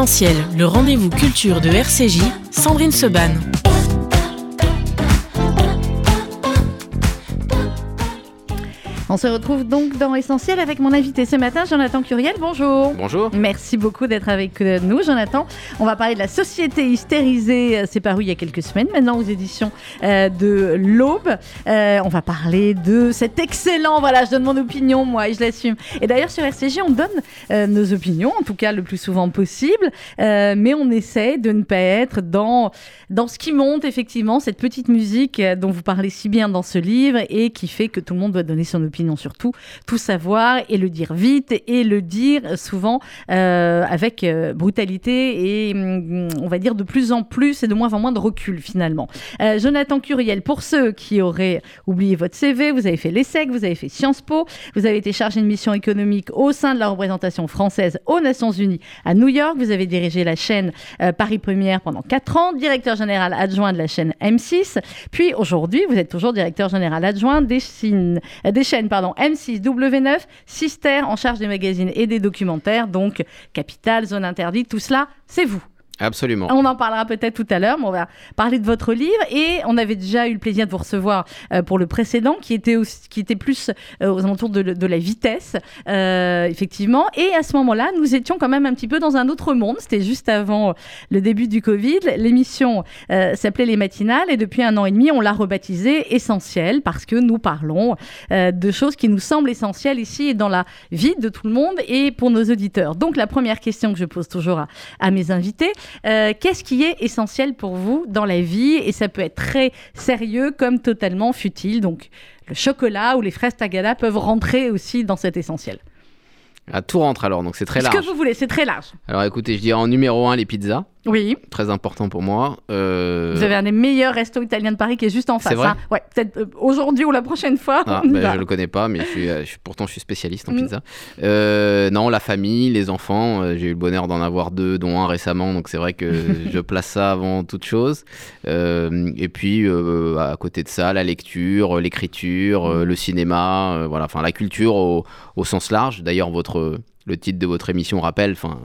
Le rendez-vous culture de RCJ, Sandrine Seban. On se retrouve donc dans Essentiel avec mon invité ce matin, Jonathan Curiel. Bonjour. Bonjour. Merci beaucoup d'être avec nous, Jonathan. On va parler de la société hystérisée. C'est paru il y a quelques semaines maintenant aux éditions euh, de l'Aube. Euh, on va parler de cet excellent. Voilà, je donne mon opinion, moi, et je l'assume. Et d'ailleurs, sur RCG, on donne euh, nos opinions, en tout cas le plus souvent possible. mais on essaie de ne pas être dans, dans ce qui monte, effectivement, cette petite musique dont vous parlez si bien dans ce livre et qui fait que tout le monde doit donner son opinion opinion surtout, tout, savoir et le dire vite et le dire souvent euh, avec euh, brutalité et mm, on va dire de plus en plus et de moins en moins de recul finalement. Euh, Jonathan Curiel, pour ceux qui auraient oublié votre CV, vous avez fait l'ESSEC, vous avez fait Sciences Po, vous avez été chargé de mission économique au sein de la représentation française aux Nations Unies à New York, vous avez dirigé la chaîne Paris Première pendant 4 ans, directeur général adjoint de la chaîne M6, puis aujourd'hui vous êtes toujours directeur général adjoint des chaînes pardon, M6, W9, Sister en charge des magazines et des documentaires, donc Capital, Zone Interdite, tout cela, c'est vous. Absolument. On en parlera peut-être tout à l'heure, mais on va parler de votre livre. Et on avait déjà eu le plaisir de vous recevoir euh, pour le précédent, qui était, plus euh, aux alentours de, la vitesse, euh, effectivement. Et à ce moment-là, nous étions quand même un petit peu dans un autre monde. C'était juste avant le début du Covid. L'émission s'appelait Les Matinales et depuis un an et demi, on l'a rebaptisée Essentiel parce que nous parlons de choses qui nous semblent essentielles ici et dans la vie de tout le monde et pour nos auditeurs. Donc la première question que je pose toujours à mes invités, euh, qu'est-ce qui est essentiel pour vous dans la vie? Et ça peut être très sérieux comme totalement futile. Donc le chocolat ou les fraises tagada peuvent rentrer aussi dans cet essentiel. À tout rentre alors, donc c'est très large. Ce que vous voulez, c'est très large. Alors écoutez, je dirais en numéro 1 les pizzas. Oui. Très important pour moi. Euh, Vous avez un des meilleurs restos italiens de Paris qui est juste en face. C'est vrai hein. Ouais, peut-être euh, aujourd'hui ou la prochaine fois. Ah, ben, je le connais pas, mais je suis, pourtant je suis spécialiste en mm. pizza. Euh, non, la famille, les enfants. J'ai eu le bonheur d'en avoir deux, dont un récemment, donc c'est vrai que je place ça avant toute chose. et puis à côté de ça, la lecture, l'écriture, mm. le cinéma, voilà, enfin la culture au, au sens large. D'ailleurs, votre le titre de votre émission rappelle, enfin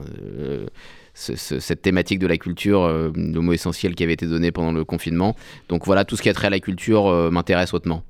cette thématique de la culture, euh, le mot essentiel qui avait été donné pendant le confinement. Donc voilà, tout ce qui a trait à la culture euh, m'intéresse hautement.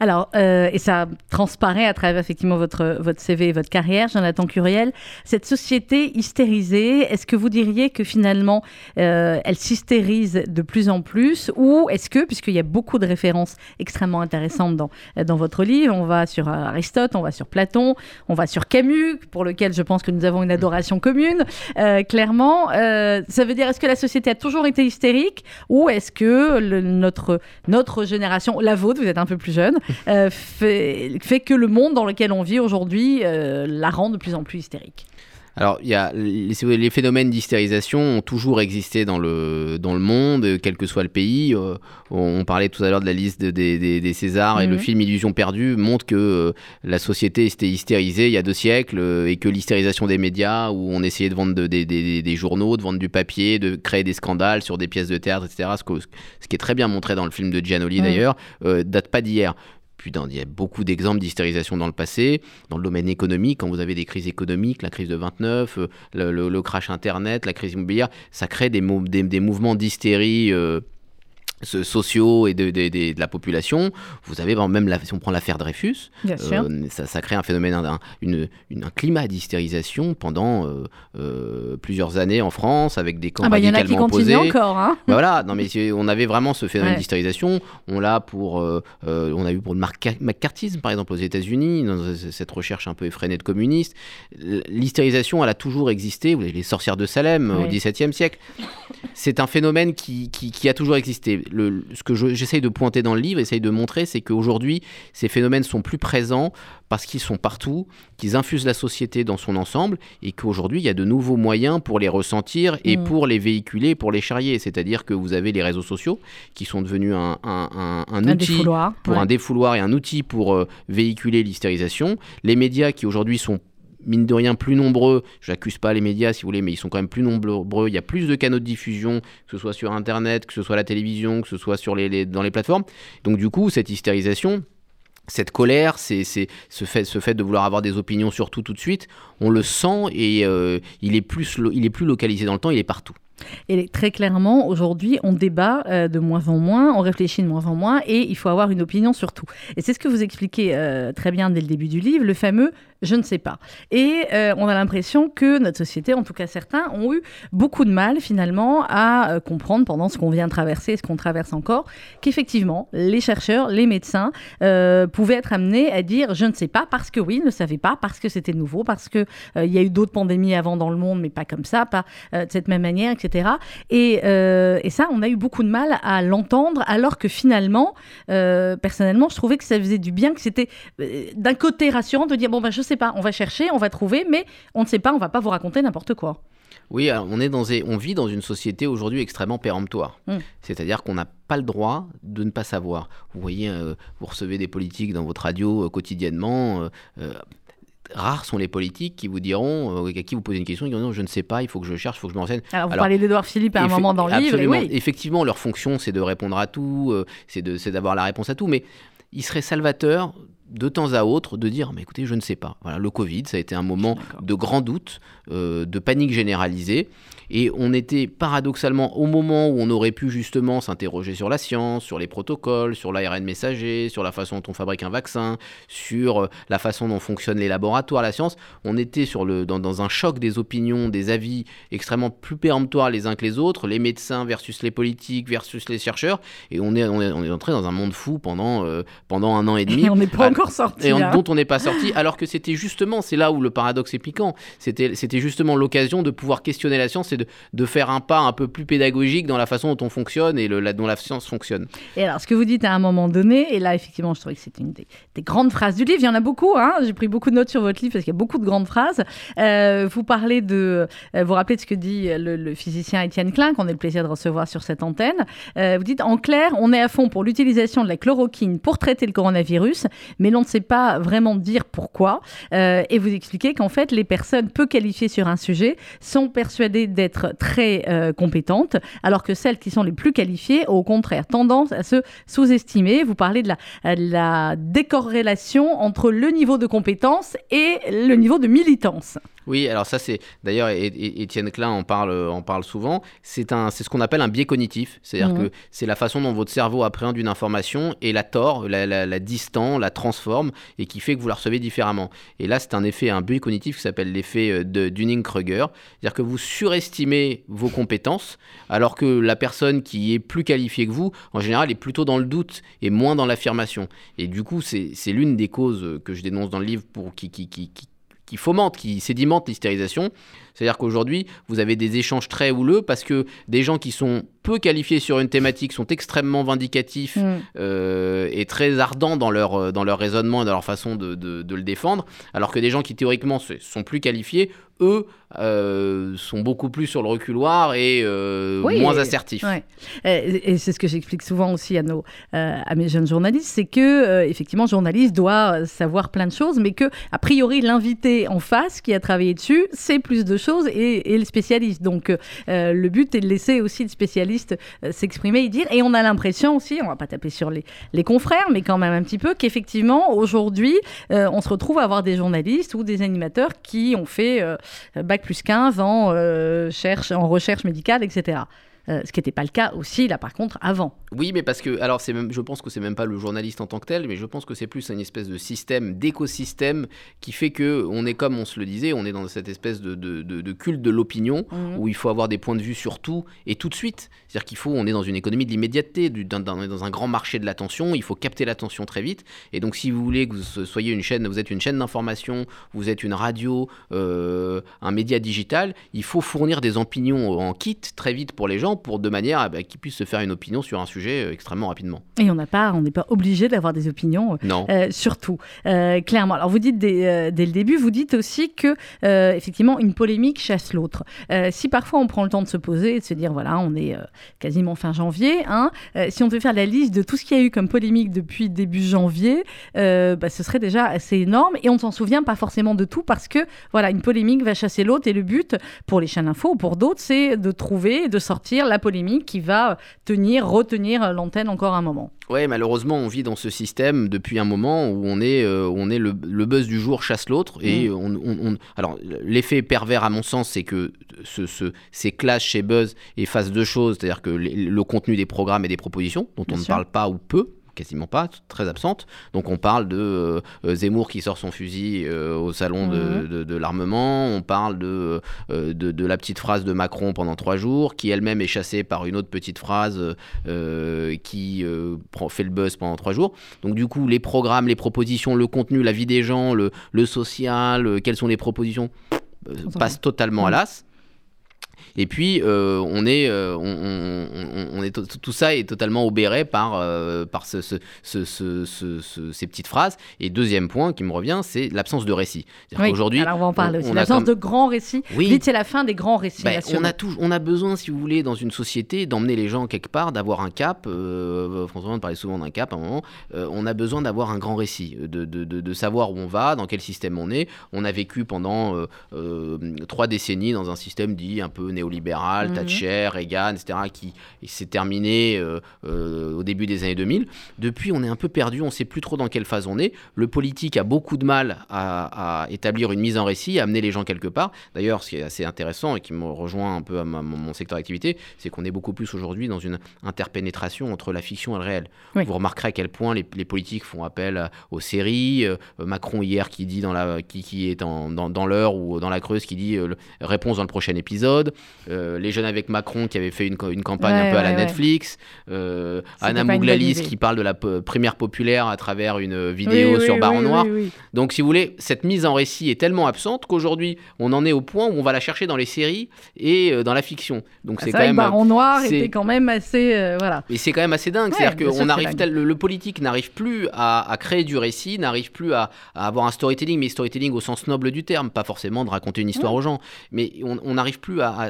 Alors, euh, et ça transparaît à travers effectivement votre, votre CV et votre carrière, Jonathan Curiel, cette société hystérisée, est-ce que vous diriez que finalement euh, elle s'hystérise de plus en plus ou est-ce que, puisqu'il y a beaucoup de références extrêmement intéressantes dans, dans votre livre, on va sur Aristote, on va sur Platon, on va sur Camus, pour lequel je pense que nous avons une adoration commune, euh, clairement, ça veut dire est-ce que la société a toujours été hystérique ou est-ce que notre, notre génération, la vôtre, vous êtes un peu plus euh, fait, fait, que le monde dans lequel on vit aujourd'hui euh, la rend de plus en plus hystérique. Alors, il y a les, phénomènes d'hystérisation ont toujours existé dans le, dans le monde, quel que soit le pays. Euh, on parlait tout à l'heure de la liste des, Césars et le mhm. film Illusion perdue montre que la société était hystérisée il y a deux siècles et que l'hystérisation des médias, où on essayait de vendre des, journaux, de vendre du papier, de créer des scandales sur des pièces de théâtre, etc., ce, ce qui est très bien montré dans le film de Gianoli d'ailleurs, date pas d'hier il y a beaucoup d'exemples d'hystérisation dans le passé. Dans le domaine économique, quand vous avez des crises économiques, la crise de 29, euh, le, crash Internet, la crise immobilière, ça crée des, mouvements d'hystérie. Euh, sociaux et de, de, la population. Vous avez même, la, si on prend l'affaire Dreyfus, euh, ça, crée un phénomène, un, une, un climat d'hystérisation pendant euh, euh, plusieurs années en France, avec des camps ah bah, radicalement opposés. encore. Hein bah voilà, non mais on avait vraiment ce phénomène d'hystérisation. On l'a pour, on a eu pour le McCarthyisme par exemple aux États-Unis, dans cette recherche un peu effrénée de communistes. L'hystérisation, elle a toujours existé. Vous avez les sorcières de Salem au XVIIe siècle. C'est un phénomène qui, qui, qui a toujours existé ce que j'essaye de pointer dans le livre, essaye de montrer, c'est qu'aujourd'hui, ces phénomènes sont plus présents parce qu'ils sont partout, qu'ils infusent la société dans son ensemble, et qu'aujourd'hui, il y a de nouveaux moyens pour les ressentir et mm. pour les véhiculer, pour les charrier. C'est-à-dire que vous avez les réseaux sociaux qui sont devenus un, outil pour un défouloir et un outil pour euh, véhiculer l'hystérisation. Les médias qui aujourd'hui sont mine de rien plus nombreux. J'accuse pas les médias si vous voulez, mais ils sont quand même plus nombreux. Il y a plus de canaux de diffusion, que ce soit sur Internet, que ce soit la télévision, que ce soit sur les, dans les plateformes. Donc du coup, cette hystérisation, cette colère, c'est ce fait, ce fait de vouloir avoir des opinions sur tout tout de suite, on le sent et il, est plus, il est plus localisé dans le temps, il est partout. Et très clairement, aujourd'hui, on débat euh, de moins en moins, on réfléchit de moins en moins, et il faut avoir une opinion sur tout. Et c'est ce que vous expliquez euh, très bien dès le début du livre, le fameux je ne sais pas. Et euh, on a l'impression que notre société, en tout cas certains, ont eu beaucoup de mal finalement à comprendre pendant ce qu'on vient de traverser, ce qu'on traverse encore, qu'effectivement, les chercheurs, les médecins pouvaient être amenés à dire je ne sais pas parce que oui, ils ne savaient pas, parce que c'était nouveau, parce qu'il il y a eu d'autres pandémies avant dans le monde, mais pas comme ça, pas de cette même manière, etc. Euh, et, ça, on a eu beaucoup de mal à l'entendre, alors que finalement, euh, personnellement, je trouvais que ça faisait du bien, que c'était euh, d'un côté rassurant de dire bon ben je sais pas, on va chercher, on va trouver, mais on ne sait pas, on va pas vous raconter n'importe quoi. Oui, on, est dans, on vit dans une société aujourd'hui extrêmement péremptoire. Hum. C'est-à-dire qu'on n'a pas le droit de ne pas savoir. Vous voyez, vous recevez des politiques dans votre radio quotidiennement rares sont les politiques qui vous diront, euh, à qui vous posez une question, ils diront non, je ne sais pas, il faut que je cherche, il faut que je me renseigne. Alors, vous parlez d'Edouard Philippe à un moment dans le livre. Oui. Effectivement, leur fonction, c'est de répondre à tout, euh, c'est d'avoir la réponse à tout, mais il serait salvateur de temps à autre de dire mais écoutez je ne sais pas. Voilà le Covid ça a été un moment de grand doute euh, de panique généralisée et on était paradoxalement au moment où on aurait pu justement s'interroger sur la science, sur les protocoles, sur l'ARN messager, sur la façon dont on fabrique un vaccin, sur euh, la façon dont fonctionnent les laboratoires, la science. On était sur le, dans, un choc des opinions, des avis extrêmement plus péremptoires les uns que les autres, les médecins versus les politiques versus les chercheurs. Et on est, on est, on est entré dans un monde fou pendant, euh, pendant un an et demi. Et on n'est pas encore sorti. Et hein. dont on n'est pas sorti, alors que c'était justement, c'est là où le paradoxe est piquant, c'était justement l'occasion de pouvoir questionner la science de, faire un pas un peu plus pédagogique dans la façon dont on fonctionne et dont la science fonctionne. Et alors, ce que vous dites à un moment donné, et là, effectivement, je trouvais que c'est une des, grandes phrases du livre. Il y en a beaucoup, hein j'ai pris beaucoup de notes sur votre livre parce qu'il y a beaucoup de grandes phrases. Euh, vous parlez de. Euh, vous rappelez de ce que dit le, physicien Étienne Klein, qu'on a le plaisir de recevoir sur cette antenne. Euh, vous dites en clair, on est à fond pour l'utilisation de la chloroquine pour traiter le coronavirus, mais l'on ne sait pas vraiment dire pourquoi. et vous expliquez qu'en fait, les personnes peu qualifiées sur un sujet sont persuadées d'être très euh, compétentes, alors que celles qui sont les plus qualifiées ont au contraire tendance à se sous-estimer. Vous parlez de la, la décorrélation entre le niveau de compétence et le niveau de militance. Oui, alors ça c'est d'ailleurs Étienne Klein en parle, en parle souvent. C'est un, c'est ce qu'on appelle un biais cognitif, c'est-à-dire mmh. que c'est la façon dont votre cerveau appréhende une information et la tord, la, la, la distend, la transforme et qui fait que vous la recevez différemment. Et là c'est un effet, un biais cognitif qui s'appelle l'effet euh, de Dunning-Kruger, c'est-à-dire que vous surestimez vos compétences alors que la personne qui est plus qualifiée que vous, en général, est plutôt dans le doute et moins dans l'affirmation. Et du coup c'est, c'est l'une des causes que je dénonce dans le livre pour qui, qui, qui, qui qui fomente, qui sédimente l'hystérisation. C'est-à-dire qu'aujourd'hui, vous avez des échanges très houleux parce que des gens qui sont peu qualifiés sur une thématique sont extrêmement vindicatifs mm. euh, et très ardents dans leur, euh, dans leur raisonnement et dans leur façon de, de, le défendre, alors que des gens qui théoriquement sont plus qualifiés, eux, euh, sont beaucoup plus sur le reculoir et moins assertifs. Et, c'est ce que j'explique souvent aussi à, nos, à mes jeunes journalistes, c'est que effectivement, journaliste doit savoir plein de choses, mais que a priori l'invité en face qui a travaillé dessus sait plus de choses et, le spécialiste. Donc euh, le but est de laisser aussi le spécialiste euh, s'exprimer et dire. Et on a l'impression aussi, on va pas taper sur les, les confrères, mais quand même un petit peu, qu'effectivement aujourd'hui, euh, on se retrouve à avoir des journalistes ou des animateurs qui ont fait bac plus 15 en, cherche, en recherche médicale, etc. Euh, ce qui n'était pas le cas aussi, là, par contre, avant. Oui, mais parce que, alors, c'est même, je pense que c'est même pas le journaliste en tant que tel, mais je pense que c'est plus une espèce de système, d'écosystème, qui fait que on est comme on se le disait, on est dans cette espèce de, de, de, culte de l'opinion, mhm. où il faut avoir des points de vue sur tout et tout de suite. C'est-à-dire qu'il faut, on est dans une économie de l'immédiateté, dans, dans, un grand marché de l'attention, il faut capter l'attention très vite. Et donc, si vous voulez que vous soyez une chaîne, vous êtes une chaîne d'information, vous êtes une radio, euh, un média digital, il faut fournir des opinions en kit très vite pour les gens pour de manière à bah, qu'ils puissent se faire une opinion sur un sujet euh, extrêmement rapidement. Et on n'a pas, on n'est pas obligé d'avoir des opinions. Euh, non. surtout, clairement. Alors vous dites dès, dès, le début, vous dites aussi que effectivement une polémique chasse l'autre. si parfois on prend le temps de se poser et de se dire voilà, on est quasiment fin janvier, hein, si on devait faire la liste de tout ce qu'il y a eu comme polémique depuis début janvier, bah, ce serait déjà assez énorme et on ne s'en souvient pas forcément de tout parce que voilà, une polémique va chasser l'autre et le but pour les chaînes info ou pour d'autres, c'est de trouver, de sortir la polémique qui va tenir, retenir l'antenne encore un moment. Ouais, malheureusement, on vit dans ce système depuis un moment où on est, euh, on est le, buzz du jour chasse l'autre. Et mm. on, alors, l'effet pervers, à mon sens, c'est que ce, ce, ces classes chez Buzz effacent deux choses, c'est-à-dire que le contenu des programmes et des propositions, dont on ne parle pas ou peu, quasiment pas, très absente. Donc on parle de euh, Zemmour qui sort son fusil euh, au salon de, mhm. l'armement, on parle de, euh, de, de, la petite phrase de Macron pendant trois jours, qui elle-même est chassée par une autre petite phrase qui fait le buzz pendant trois jours. Donc du coup, les programmes, les propositions, le contenu, la vie des gens, le, le social, quelles sont les propositions, passent totalement à l'as. Et puis, euh, on est, euh, on, est tout ça est totalement obéré par, euh, par ce, ce, ce, ces petites phrases. Et deuxième point qui me revient, c'est l'absence de récit. Oui, aujourd'hui, alors on va en parler aussi. L'absence de grands récits. Oui. c'est la fin des grands récits. Ben, on, a tout, on a besoin, si vous voulez, dans une société, d'emmener les gens quelque part, d'avoir un cap. François on parlait souvent d'un cap à un moment. on a besoin d'avoir un grand récit, de, de, de, savoir où on va, dans quel système on est. On a vécu pendant trois décennies dans un système dit un peu néo libéral, mhm. Thatcher, Reagan, etc., qui s'est terminé euh, euh, au début des années 2000. Depuis, on est un peu perdu, on ne sait plus trop dans quelle phase on est. Le politique a beaucoup de mal à, établir une mise en récit, à amener les gens quelque part. D'ailleurs, ce qui est assez intéressant et qui me rejoint un peu à mon secteur d'activité, c'est qu'on est beaucoup plus aujourd'hui dans une interpénétration entre la fiction et le réel. Vous remarquerez à quel point les, politiques font appel aux séries. Euh, Macron hier qui dit dans la qui, qui est dans, dans, l'heure ou dans la Creuse qui dit réponse dans le prochain épisode. Euh, les jeunes avec Macron qui avaient fait une, une campagne un peu à la Netflix, euh, Anna Mouglalis qui parle de la primaire populaire à travers une vidéo sur Baron Noir. Donc si vous voulez, cette mise en récit est tellement absente qu'aujourd'hui on en est au point où on va la chercher dans les séries et euh, dans la fiction. Donc ah, c'est quand même Baron Noir était quand même assez voilà. Et c'est quand même assez dingue, c'est-à-dire que on arrive le, politique n'arrive plus à, créer du récit, n'arrive plus à, avoir un storytelling, mais storytelling au sens noble du terme, pas forcément de raconter une histoire aux gens, mais on n'arrive plus à, à,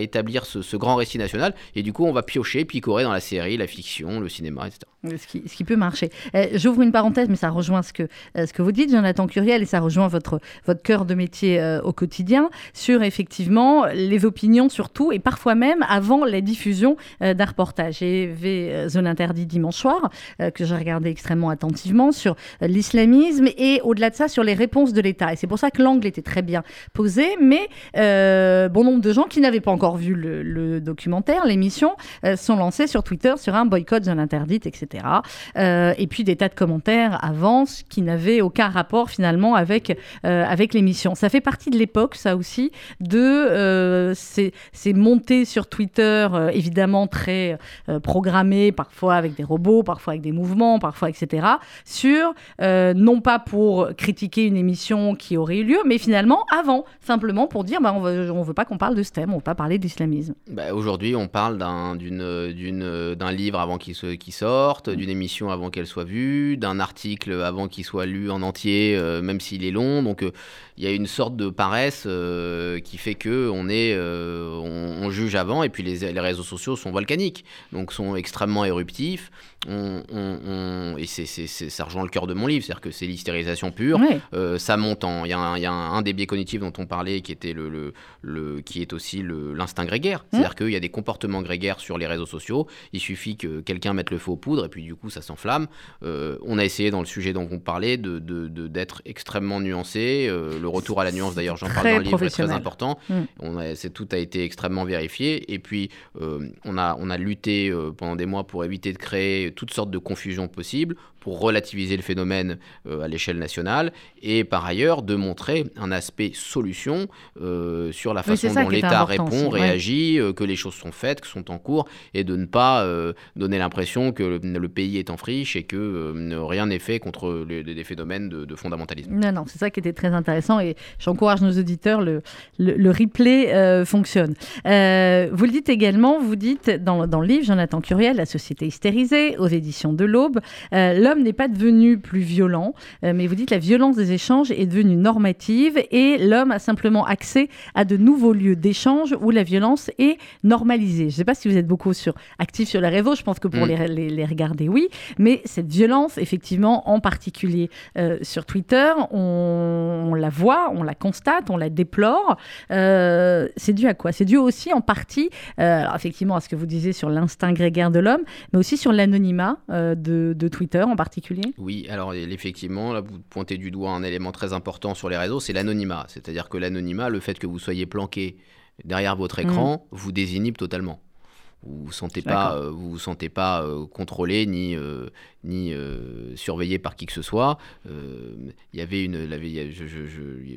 établir ce, grand récit national. Et du coup, on va piocher, picorer dans la série, la fiction, le cinéma, etc. Ce qui, peut marcher. Euh, j'ouvre une parenthèse, mais ça rejoint ce que, euh, ce que vous dites, Jonathan Curiel, et ça rejoint votre, votre cœur de métier euh, au quotidien, sur effectivement les opinions surtout, et parfois même avant la diffusion d'un reportage. J'ai vu Zone Interdite dimanche soir, que j'ai regardé extrêmement attentivement, sur l'islamisme, et au-delà de ça, sur les réponses de l'État. Et c'est pour ça que l'angle était très bien posé, mais bon nombre de gens qui n'avaient pas encore vu le, documentaire, l'émission, euh, sont lancés sur Twitter sur un boycott zone interdite, etc. Euh, et puis des tas de commentaires avancent qui n'avaient aucun rapport finalement avec, euh, avec l'émission. Ça fait partie de l'époque, ça aussi, de ces, ces, montées sur Twitter, évidemment très programmées, parfois avec des robots, parfois avec des mouvements, parfois etc., sur, non pas pour critiquer une émission qui aurait eu lieu, mais finalement avant, simplement pour dire bah, on on veut pas qu'on parle de ce thème, on va pas parler d'islamisme. Bah, aujourd'hui, on parle d'un livre avant qu'il sorte, d'une émission avant qu'elle soit vue, d'un article avant qu'il soit lu en entier, euh, même s'il est long. Donc euh, il y a une sorte de paresse euh, qui fait que on, est, on, juge avant, et puis les, les, réseaux sociaux sont volcaniques, donc sont extrêmement éruptifs. On, et ça rejoint le cœur de mon livre, c'est-à-dire que c'est l'hystérisation pure. ça monte en. Il y a, un, y a un, des biais cognitifs dont on parlait qui était le, le, le qui est aussi l'instinct grégaire. Mmh. C'est-à-dire qu'il y a des comportements grégaires sur les réseaux sociaux. Il suffit que quelqu'un mette le feu aux poudres et puis du coup ça s'enflamme. Euh, on a essayé dans le sujet dont on parlait d'être de, de, extrêmement nuancé. Euh, le retour à la nuance, d'ailleurs, j'en parle dans le livre, est très important. Mmh. On a, tout a été extrêmement vérifié. Et puis euh, on, a, on a lutté pendant des mois pour éviter de créer toutes sortes de confusions possibles pour relativiser le phénomène euh, à l'échelle nationale et par ailleurs de montrer un aspect solution euh, sur la façon dont l'État répond, réagit, euh, que les choses sont faites, que sont en cours et de ne pas donner l'impression que le, pays est en friche et que rien n'est fait contre les, phénomènes de, fondamentalisme. Non, non, c'est ça qui était très intéressant et j'encourage nos auditeurs, le, le, replay fonctionne. vous le dites également, vous dites dans, dans le livre Jonathan Curiel, La société hystérisée, aux éditions de l'Aube, l'homme n'est pas devenu plus violent, euh, mais vous dites la violence des échanges est devenue normative et l'homme a simplement accès à de nouveaux lieux d'échange où la violence est normalisée. Je ne sais pas si vous êtes beaucoup sur, actif sur les réseaux, je pense que pour mm. les, les, regarder, oui, mais cette violence, effectivement, en particulier euh, sur Twitter, on, la voit, on la constate, on la déplore. c'est dû à quoi? C'est dû aussi en partie, alors effectivement, à ce que vous disiez sur l'instinct grégaire de l'homme, mais aussi sur l'anonymat de, de, Twitter en particulier. Oui, alors effectivement, là vous pointez du doigt un élément très important sur les réseaux, c'est l'anonymat. C'est-à-dire que l'anonymat, le fait que vous soyez planqué derrière votre écran, mm. vous désinhibe totalement. Vous ne vous sentez pas, euh, vous, vous sentez pas euh, contrôlé ni, euh, ni surveillé par qui que ce soit. Il y avait une,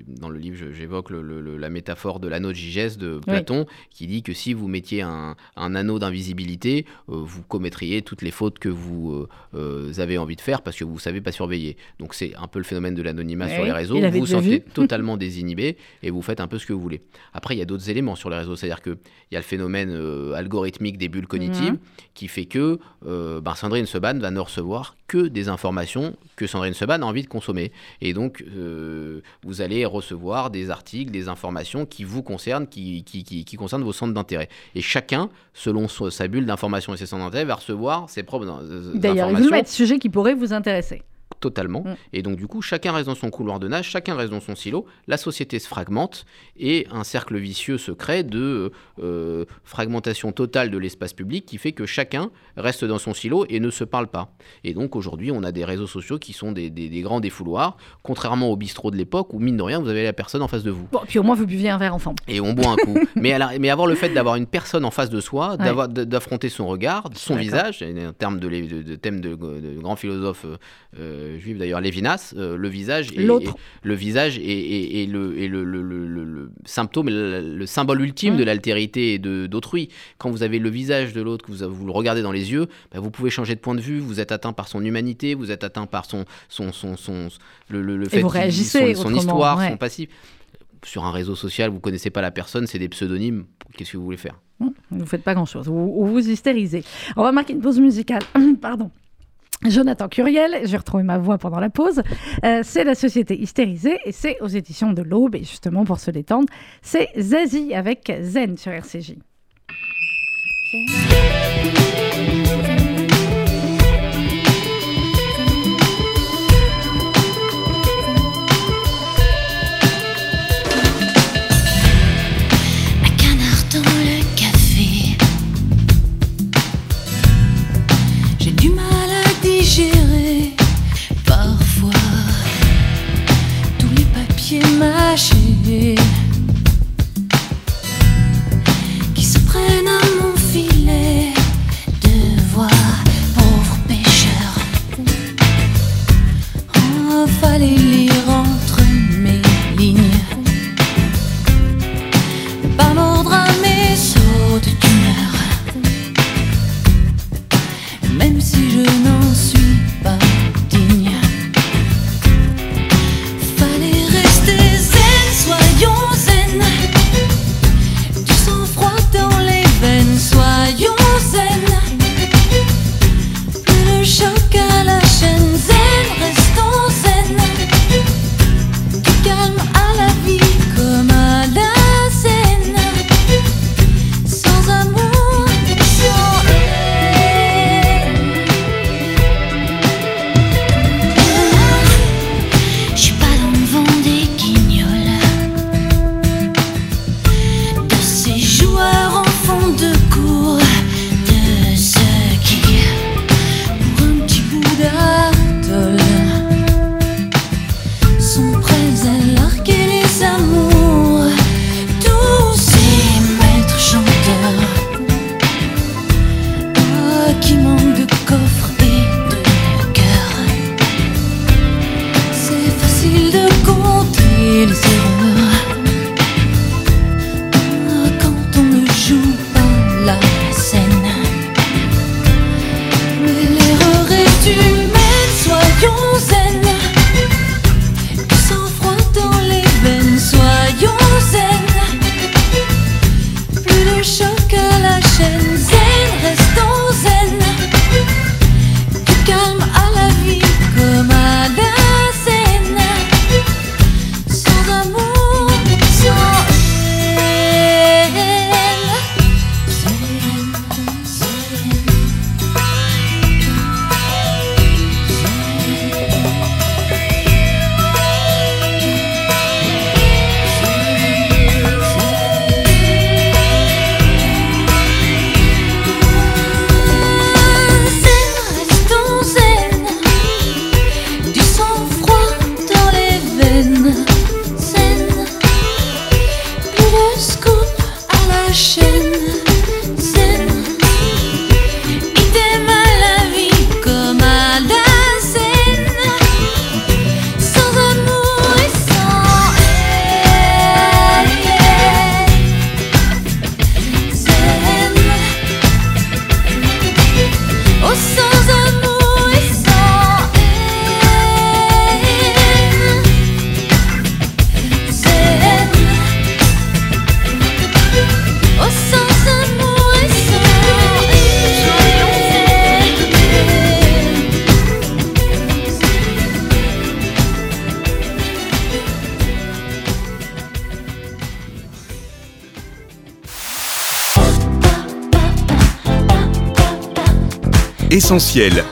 dans le livre, j'évoque la métaphore de l'anneau de Gigès de Platon, qui dit que si vous mettiez un, anneau d'invisibilité, vous commettriez toutes les fautes que vous avez envie de faire parce que vous ne savez pas surveiller. Donc c'est un peu le phénomène de l'anonymat sur les réseaux. Vous vous sentez totalement désinhibé et vous faites un peu ce que vous voulez. Après, il y a d'autres éléments sur les réseaux, c'est-à-dire qu'il y a le phénomène algorithmique des bulles cognitives, qui fait que euh, ben, Sandrine Seban va ne recevoir que des informations que Sandrine Seban a envie de consommer. Et donc, euh, vous allez recevoir des articles, des informations qui vous concernent, qui, qui, qui, concernent vos centres d'intérêt. Et chacun, selon sa bulle d'information et ses centres d'intérêt, va recevoir ses propres euh, D'ailleurs, vous mettre sujet qui pourrait vous intéresser totalement. Mm. Et donc, du coup, chacun reste dans son couloir de nage, chacun reste dans son silo, la société se fragmente et un cercle vicieux se crée de euh, fragmentation totale de l'espace public qui fait que chacun reste dans son silo et ne se parle pas. Et donc, aujourd'hui, on a des réseaux sociaux qui sont des, grands défouloirs, contrairement au bistrot de l'époque où, mine de rien, vous avez la personne en face de vous. Bon, puis au moins, vous buviez un verre ensemble. Et on boit un coup. mais, mais avoir le fait d'avoir une personne en face de soi, d'affronter son regard, son visage, un terme de, de, thème de, grands philosophes. Euh, juif d'ailleurs, Lévinas, euh, le visage est, le visage est, le, le, le, symptôme, le, symbole ultime de l'altérité et d'autrui. Quand vous avez le visage de l'autre, que vous, vous, le regardez dans les yeux, bah, vous pouvez changer de point de vue. Vous êtes atteint par son humanité, vous êtes atteint par son, son, son, son le, fait vous réagissez son, son histoire, son passif. Sur un réseau social, vous connaissez pas la personne, c'est des pseudonymes. Qu'est-ce que vous voulez faire? Vous ne faites pas grand-chose. Ou vous, vous hystérisez. On va marquer une pause musicale. Pardon. Jonathan Curiel, j'ai retrouvé ma voix pendant la pause, euh, c'est la société hystérisée et c'est aux éditions de l'Aube et justement pour se détendre, c'est Zazie avec Zen sur RCJ.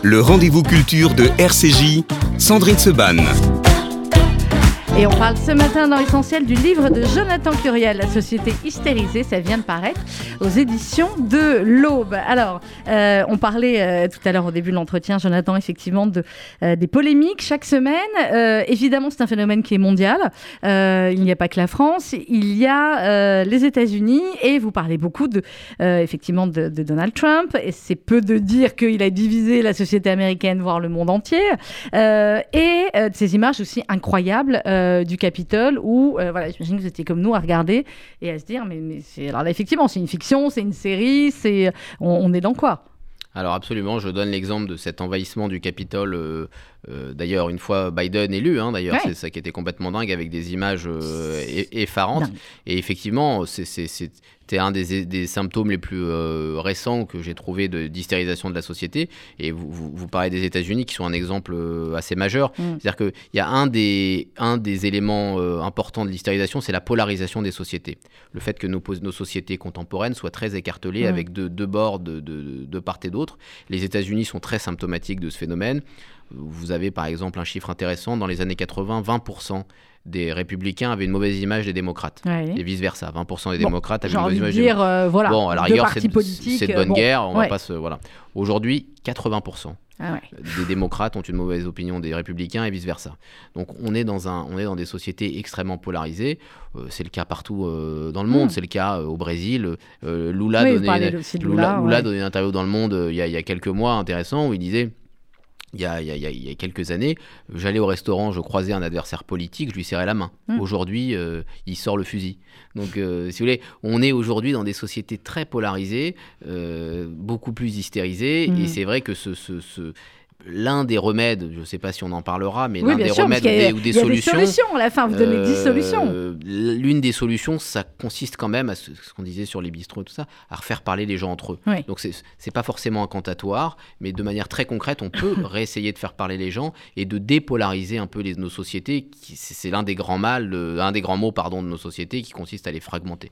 Le rendez-vous culture de RCJ, Sandrine Seban. Et on parle ce matin dans l'essentiel du livre de Jonathan Curiel, La société hystérisée. Ça vient de paraître aux éditions de l'Aube. Alors, euh, on parlait euh, tout à l'heure au début de l'entretien, Jonathan, effectivement, de, euh, des polémiques chaque semaine. Évidemment, c'est un phénomène qui est mondial. Il n'y a pas que la France, il y a les États-Unis et vous parlez beaucoup de, effectivement, de, de Donald Trump. Et c'est peu de dire qu'il a divisé la société américaine, voire le monde entier. Et de ces images aussi incroyables du Capitole où, voilà, j'imagine que vous étiez comme nous à regarder et à se dire, mais, mais c'est... Alors là, effectivement, c'est une fiction, c'est une série, c'est... On, on est dans quoi? Alors absolument, je donne l'exemple de cet envahissement du Capitole. euh, euh, d'ailleurs, une fois Biden élu, hein, d'ailleurs, Ouais. c'est ça qui était complètement dingue avec des images euh, effarantes. Dingue. Et effectivement, c'était un des, des symptômes les plus récents que j'ai trouvé de- d'hystérisation de, la société. Et vous, vous, vous parlez des États-Unis qui sont un exemple assez majeur. Mm. C'est-à-dire qu'il y a un des, un des éléments importants de l'hystérisation, c'est la polarisation des sociétés. Le fait que nos, nos sociétés contemporaines soient très écartelées Mm. avec deux, deux bords de, de- de part et d'autre. Les États-Unis sont très symptomatiques de ce phénomène. Vous avez par exemple un chiffre intéressant, dans les années 80, 20% des républicains avaient une mauvaise image des démocrates. Ouais. Et vice-versa, 20% des Bon, démocrates avaient une mauvaise image des euh, voilà, Bon, à la rigueur, c'est de, euh, bonne bon, guerre, on ouais. va pas se... Voilà. Aujourd'hui, 80% Ah ouais. des démocrates ont une mauvaise opinion des républicains et vice-versa. Donc on est dans, un, on est dans des sociétés extrêmement polarisées. Euh, c'est le cas partout euh, dans le monde. Mm. C'est le cas euh, au Brésil. Lula, Oui, donnait, Lula, donnait une interview dans le monde il y, a, il y a quelques mois intéressant où il disait... Il y, a, il, y a, il y quelques années, j'allais au restaurant, je croisais un adversaire politique, je lui serrais la main. Mm. Aujourd'hui, euh, il sort le fusil. Donc, euh, si vous voulez, on est aujourd'hui dans des sociétés très polarisées, euh, beaucoup plus hystérisées, et c'est vrai que ce, ce- ce- l'un des remèdes, je ne sais pas si on en parlera, mais Oui, l'un des sûr, remèdes a- ou des, y a solutions. des solutions à la fin. Vous donnez 10 euh, solutions. L'une des solutions, ça consiste quand même à ce, ce qu'on disait sur les bistrots et tout ça, à refaire parler les gens entre eux. Oui. Donc c'est c'est pas forcément incantatoire, mais de manière très concrète, on peut réessayer de faire parler les gens et de dépolariser un peu les, nos sociétés. qui- C'est l'un des grands mal, un des grands mots pardon de nos sociétés qui consiste à les fragmenter.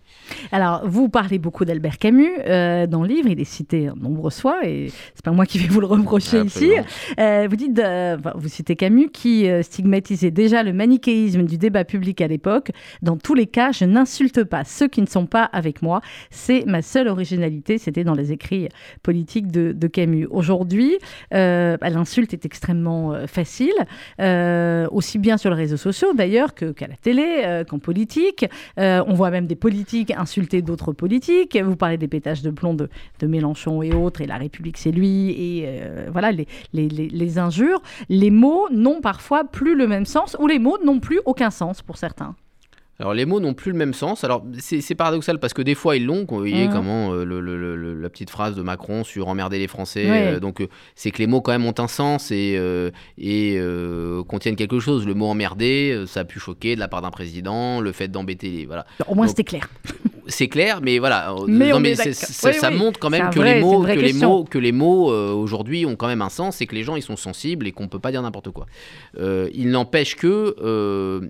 Alors, vous parlez beaucoup d'Albert Camus euh, dans le livre. Il est cité nombreuses fois et c'est pas moi qui vais vous le reprocher ici. Euh, vous dites, euh, vous citez Camus qui euh, stigmatisait déjà le manichéisme du débat public à l'époque. Dans tous les cas, je n'insulte pas ceux qui ne sont pas avec moi. C'est ma seule originalité. C'était dans les écrits politiques de, Camus. Aujourd'hui, bah, l'insulte est extrêmement facile, aussi bien sur les réseaux sociaux d'ailleurs qu'à la télé, qu'en politique. On voit même des politiques insulter d'autres politiques. Vous parlez des pétages de plomb de, Mélenchon et autres, et la République c'est lui, et voilà les, les- injures. Les mots n'ont parfois plus le même sens, ou les mots n'ont plus aucun sens pour certains. Alors les mots n'ont plus le même sens. Alors c'est paradoxal parce que des fois ils l'ont. Vous voyez comment euh, le- le- le- le- la petite phrase de Macron sur emmerder les Français. Euh, donc euh, c'est que les mots quand même ont un sens et, et contiennent quelque chose. Le mot emmerder, ça a pu choquer de la part d'un président. Le fait d'embêter les voilà. Au moins c'était clair. C'est clair, mais voilà. Mais non, est Oui, ça oui. montre quand même que, vrai- les mots, que les mots, que les mots aujourd'hui ont quand même un sens et que les gens ils sont sensibles et qu'on peut pas dire n'importe quoi. Il n'empêche que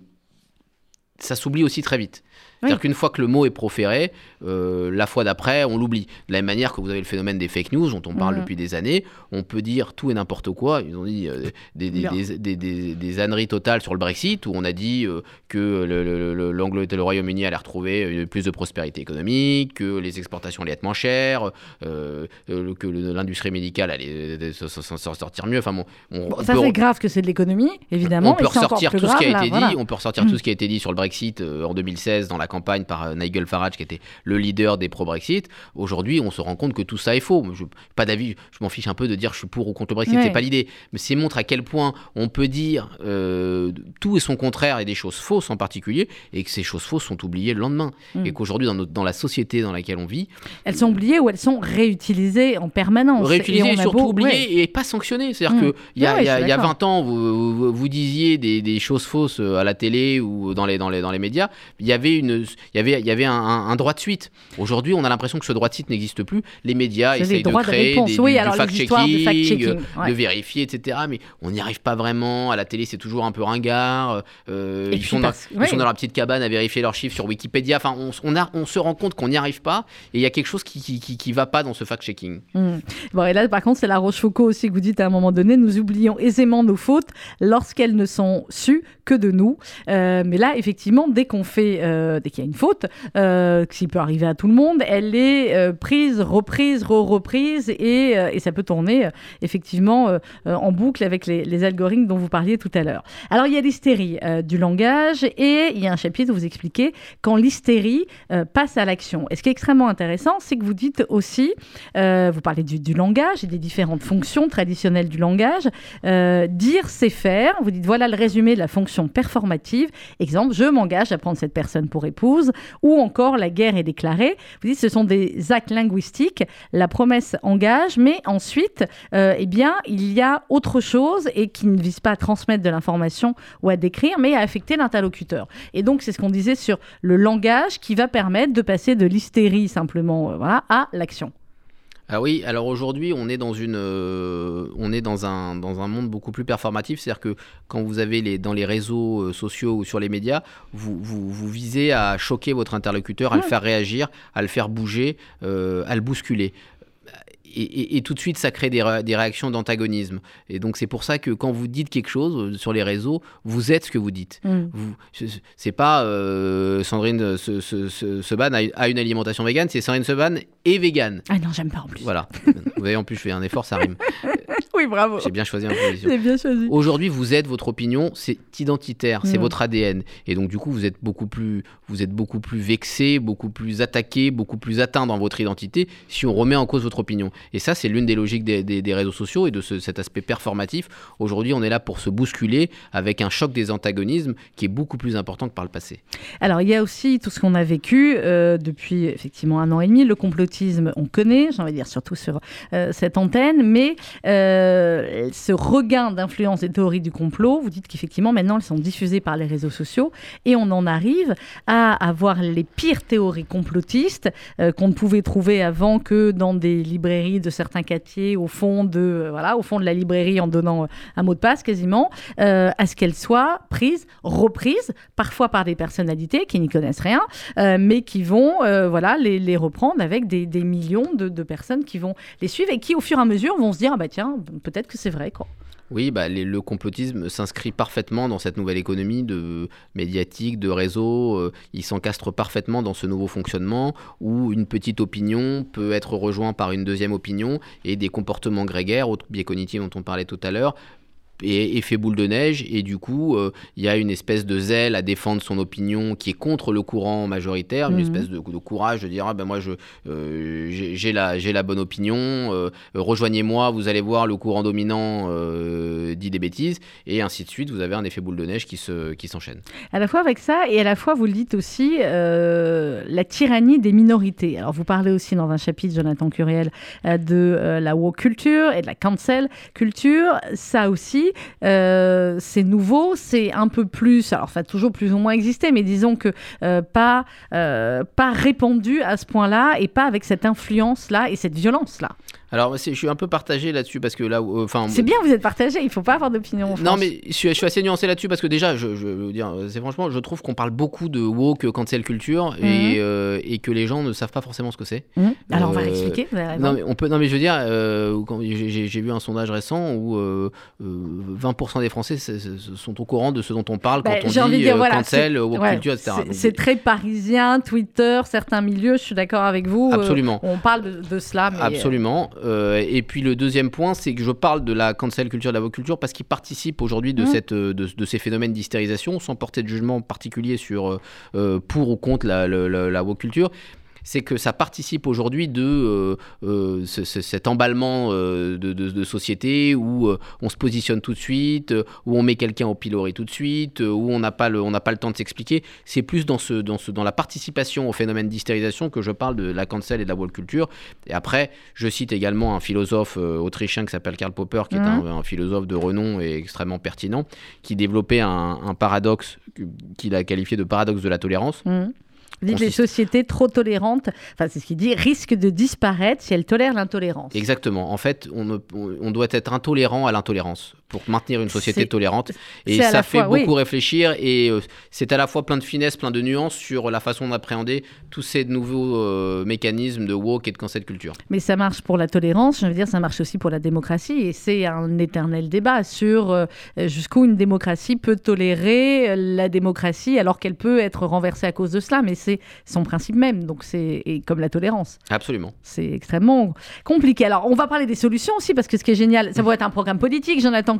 ça s'oublie aussi très vite. C'est-à-dire qu'une fois que le mot est proféré, euh, la fois d'après, on l'oublie. De la même manière que vous avez le phénomène des fake news, dont on parle depuis des années, on peut dire tout et n'importe quoi. Ils ont dit euh, des, des, âneries totales sur le Brexit, où on a dit euh, que le, le- le- Royaume-Uni allait retrouver plus de prospérité économique, que les exportations allaient être moins chères, que l'industrie médicale allait s'en- sortir mieux. Enfin, bon, on, Bon, on ça c'est grave que c'est de l'économie, évidemment. on peut ressortir tout ce qui a été dit. voilà. On peut ressortir Mm. tout ce qui a été dit sur le Brexit en 2016 dans la campagne par euh, Nigel Farage, qui était le leader des pro-Brexit. Aujourd'hui, on se rend compte que tout ça est faux. Je, pas d'avis. Je m'en fiche un peu de dire je suis pour ou contre le Brexit. Ouais. C'est pas l'idée. Mais c'est montre à quel point on peut dire euh, tout et son contraire et des choses fausses en particulier, et que ces choses fausses sont oubliées le lendemain. Mm. Et qu'aujourd'hui, dans, dans la société dans laquelle on vit, Elles sont oubliées ou elles sont réutilisées en permanence. réutiliser Et surtout beau- ouais. et pas sanctionner. C'est-à-dire Mm. que il y a, Ouais, y a- y a d'accord. 20 ans, vous, vous, vous disiez des, des choses fausses euh, à la télé ou dans les, dans les, dans les médias, il y avait, une, y avait, il y avait un, un- un droit de suite. Aujourd'hui, on a l'impression que ce droit de suite n'existe plus. Les médias essayent de de créer réponse. des, Oui, du, les histoires de fact-checking, fact-checking, euh, ouais. de vérifier, etc. Mais on n'y arrive pas vraiment. À la télé, c'est toujours un peu ringard. Euh, ils, sont dans, parce- ils sont dans leur petite cabane à vérifier leurs chiffres sur Wikipédia. Enfin, on, on, a, on se rend compte qu'on n'y arrive pas. Et il y a quelque chose qui qui, qui, qui va pas dans ce fact-checking. Hmm. Bon, et là, par contre, c'est la Rochefoucauld aussi que vous dites à un moment donné, nous oublions aisément nos fautes lorsqu'elles ne sont sues que de nous. Euh, mais là, effectivement, dès qu'on fait, euh, dès qu'il y a une faute, euh, qui peut arriver à tout le monde, elle est euh, prise, reprise, re-reprise, et, euh, ça peut tourner euh, effectivement en boucle avec les, algorithmes dont vous parliez tout à l'heure. Alors, il y a l'hystérie du langage, et il y a un chapitre où vous expliquez quand l'hystérie passe à l'action. Et ce qui est extrêmement intéressant, c'est que vous dites aussi vous parlez du, langage et des différentes fonctions traditionnelles du langage. Dire, c'est faire. Vous dites voilà le résumé de la fonction performative. Exemple, je m'engage à prendre cette personne pour épouse. Ou encore, la guerre est déclarée. Vous dites ce sont des actes linguistiques. La promesse engage, mais ensuite, euh, eh bien, il y a autre chose et qui ne vise pas à transmettre de l'information ou à décrire, mais à affecter l'interlocuteur. Et donc, c'est ce qu'on disait sur le langage qui va permettre de passer de l'hystérie simplement euh, à l'action. Ah oui, alors aujourd'hui, on est dans une, euh, on est dans un dans un monde beaucoup plus performatif, c'est-à-dire que quand vous avez les dans les réseaux euh, sociaux ou sur les médias, vous, vous, vous visez à choquer votre interlocuteur, à le faire réagir, à le faire bouger, euh, à le bousculer. Et, et- et tout de suite, ça crée des, ré- des réactions d'antagonisme. Et donc, c'est pour ça que quand vous dites quelque chose euh, sur les réseaux, vous êtes ce que vous dites. Mm. Vous, c'est- pas euh, Sandrine se, se, se, Seban a, une alimentation végane, c'est Sandrine Seban et végane. Ah non, j'aime pas en plus. Voilà. vous voyez, en plus, je fais un effort, ça rime. Oui, bravo. J'ai bien choisi ma position. C'est bien choisi. Aujourd'hui, vous êtes votre opinion, c'est identitaire, c'est Mm. votre ADN. Et donc, du coup, vous êtes beaucoup plus, vous êtes beaucoup plus vexé, beaucoup plus attaqué, beaucoup plus atteint dans votre identité si on remet en cause votre opinion. Et ça, c'est l'une des logiques des, des- des réseaux sociaux et de ce- cet aspect performatif. Aujourd'hui, on est là pour se bousculer avec un choc des antagonismes qui est beaucoup plus important que par le passé. Alors, il y a aussi tout ce qu'on a vécu euh, depuis effectivement un an et demi. Le complotisme, on connaît, j'ai envie de dire surtout sur euh, cette antenne, mais euh, ce regain d'influence des théories du complot, vous dites qu'effectivement maintenant elles sont diffusées par les réseaux sociaux et on en arrive à avoir les pires théories complotistes euh, qu'on ne pouvait trouver avant que dans des librairies de certains quartiers, au fond de euh, voilà, au fond de la librairie en donnant euh, un mot de passe quasiment, euh, à ce qu'elles soient prises, reprises, parfois par des personnalités qui n'y connaissent rien, euh, mais qui vont euh, voilà, les, reprendre avec des, millions de, de personnes qui vont les suivre et qui, au fur et à mesure, vont se dire ah bah tiens, peut-être que c'est vrai. Quoi. Oui, bah, le complotisme s'inscrit parfaitement dans cette nouvelle économie de médiatique, de réseau. euh, il s'encastre parfaitement dans ce nouveau fonctionnement où une petite opinion peut être rejointe par une deuxième opinion et des comportements grégaires, autres biais cognitifs dont on parlait tout à l'heure, et effet boule de neige et du coup euh, il y a une espèce de zèle à défendre son opinion qui est contre le courant majoritaire une Mhm. espèce de, de courage de dire ah ben moi je euh, j'ai la j'ai la bonne opinion euh, rejoignez-moi vous allez voir le courant dominant dit des bêtises et ainsi de suite vous avez un effet boule de neige qui se qui s'enchaîne À la fois avec ça et à la fois, vous le dites aussi, la tyrannie des minorités. Alors, vous parlez aussi dans un chapitre, Jonathan Curiel, de la woke culture et de la cancel culture. Ça aussi, euh, c'est nouveau, c'est un peu plus, alors ça toujours plus ou moins existé, mais disons que euh, pas, euh, pas répandu à ce point-là et pas avec cette influence-là et cette violence-là. Alors je suis un peu partagé là-dessus parce que là euh, enfin C'est bien, vous êtes partagé, il faut pas avoir d'opinion. Non, mais je suis, je suis assez nuancé là-dessus parce que déjà, je, je veux dire, c'est franchement, je trouve qu'on parle beaucoup de woke cancel culture et, euh, et que les gens ne savent pas forcément ce que c'est. Hum, Alors, on va Euh, raison. Non mais on peut, non mais je veux dire, euh, j'ai- vu un sondage récent où euh, euh, 20% des Français sont au courant de ce dont on parle Bah, quand on envie de dit dire, euh, voilà, cancel, woke ouais, culture, etc. c'est- très parisien, Twitter, certains milieux, je suis d'accord avec vous. euh, Absolument. on parle de, de cela, mais... euh, Absolument. Euh, et puis le deuxième point, c'est que je parle de la cancel culture, de la culture, parce qu'il participe aujourd'hui de, cette, euh, de, de ces phénomènes d'hystérisation, sans porter de jugement particulier sur euh, euh, pour ou contre la, la, la- la woke culture. C'est que ça participe aujourd'hui de euh, euh, ce- ce- cet emballement euh, de, de- de société où on se positionne tout de suite, où on met quelqu'un au pilori tout de suite, où on n'a pas le, on n'a pas le temps de s'expliquer. C'est plus dans ce, dans ce, dans la participation au phénomène d'hystérisation que je parle de la cancel et de la wall culture. Et après, je cite également un philosophe autrichien qui s'appelle Karl Popper, qui est Mhm. un, un philosophe de renom et extrêmement pertinent, qui développait un, un paradoxe qu'il a qualifié de paradoxe de la tolérance. Mmh. Dites les sociétés trop tolérantes, enfin c'est ce qu'il dit, risquent de disparaître si elles tolèrent l'intolérance. Exactement. En fait, on doit être intolérant à l'intolérance pour maintenir une société tolérante. Et ça fait fois- oui. beaucoup réfléchir. Et euh, c'est à la fois plein de finesse, plein de nuances sur la façon d'appréhender tous ces nouveaux euh, mécanismes de woke et de cancel culture. Mais ça marche pour la tolérance, je veux dire, ça marche aussi pour la démocratie. Et c'est un éternel débat sur euh, jusqu'où une démocratie peut tolérer la démocratie alors qu'elle peut être renversée à cause de cela. Mais c'est son principe même. Donc c'est comme la tolérance. Absolument. C'est extrêmement compliqué. Alors, on va parler des solutions aussi, parce que ce qui est génial, ça va être un programme politique, Jonathan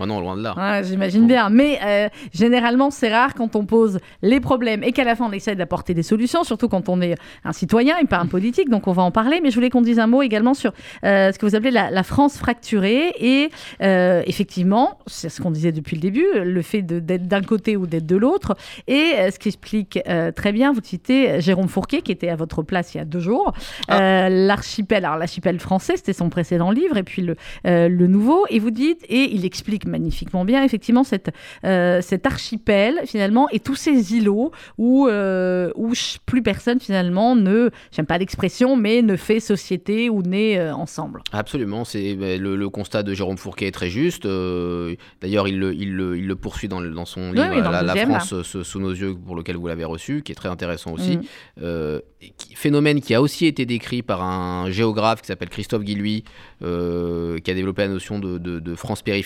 Oh non, loin de là. Ouais, J'imagine bien. Mais euh, généralement, c'est rare quand on pose les problèmes et qu'à la fin, on essaie d'apporter des solutions, surtout quand on est un citoyen et pas un politique. Donc, on va en parler. Mais je voulais qu'on dise un mot également sur euh, ce que vous appelez la, la France fracturée. Et euh, effectivement, c'est ce qu'on disait depuis le début, le fait d'être d'un côté ou d'être de l'autre. Et ce qui explique très bien, vous citez Jérôme Fourquet, qui était à votre place il y a deux jours. Euh, l'archipel, alors l'archipel français, c'était son précédent livre, et puis le, le nouveau. Et vous dites, et il explique magnifiquement bien, effectivement, cette, euh, cet archipel, finalement, et tous ces îlots où, euh, où plus personne, finalement, ne, j'aime pas l'expression, mais ne fait société ou n'est euh, ensemble. Absolument, c'est ben, le, le constat de Jérôme Fourquet est très juste. D'ailleurs, il le, il, le, il le poursuit dans, dans son livre oui, dans le La, France sous- nos yeux, pour lequel vous l'avez reçu, qui est très intéressant aussi. Mm. Phénomène qui a aussi été décrit par un géographe qui s'appelle Christophe Guilluy, qui a développé la notion de, de- de France périphérique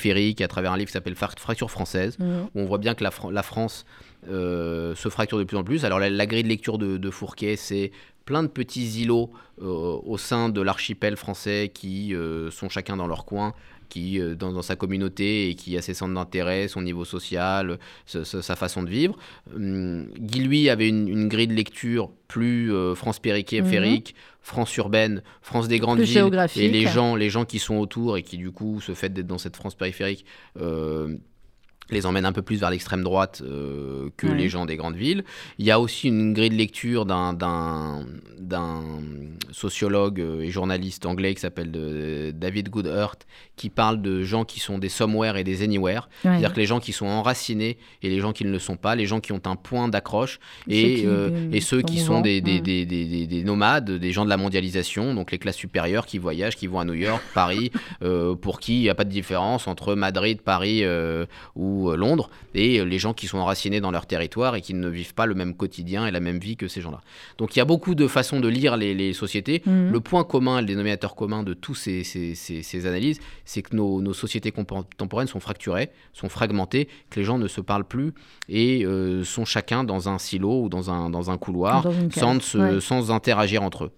à travers un livre qui s'appelle Fra- Fracture française, Mm. où on voit bien que la, Fran- la France euh, se fracture de plus en plus. Alors la, la grille de lecture de, de Fourquet, c'est plein de petits îlots euh, au sein de l'archipel français qui euh, sont chacun dans leur coin qui euh, dans, dans sa communauté et qui a ses centres d'intérêt, son niveau social, ce- ce- sa façon de vivre. Hum, Guy, lui, avait une, une grille de lecture plus euh, France périphérique, France urbaine, France des grandes villes. Et les gens, les gens qui sont autour et qui, du coup, se fait d'être dans cette France périphérique, euh, les emmènent un peu plus vers l'extrême droite euh, que Ouais. les gens des grandes villes. Il y a aussi une grille de lecture d'un- sociologue euh, et journaliste anglais qui s'appelle de- David Goodhart, qui parle de gens qui sont des somewhere et des anywhere. Ouais. C'est-à-dire que les gens qui sont enracinés et les gens qui ne le sont pas, les gens qui ont un point d'accroche Ceux et, qui, euh, euh, et ceux qui sont des, des, des, des- des- des nomades, des gens de la mondialisation, donc les classes supérieures qui voyagent, qui vont à New York, Paris, euh, pour qui il n'y a pas de différence entre Madrid, Paris euh, ou euh, Londres, et euh, les gens qui sont enracinés dans leur territoire et qui ne vivent pas le même quotidien et la même vie que ces gens-là. Donc il y a beaucoup de façons de lire les, les sociétés. Mhm. Le point commun, le dénominateur commun de tous ces, ces- ces- ces analyses, c'est que nos, nos sociétés contemporaines sont fracturées, sont fragmentées, que les gens ne se parlent plus et euh, sont chacun dans un silo ou dans un, dans un couloir Dans sans, se- ouais. sans interagir entre eux.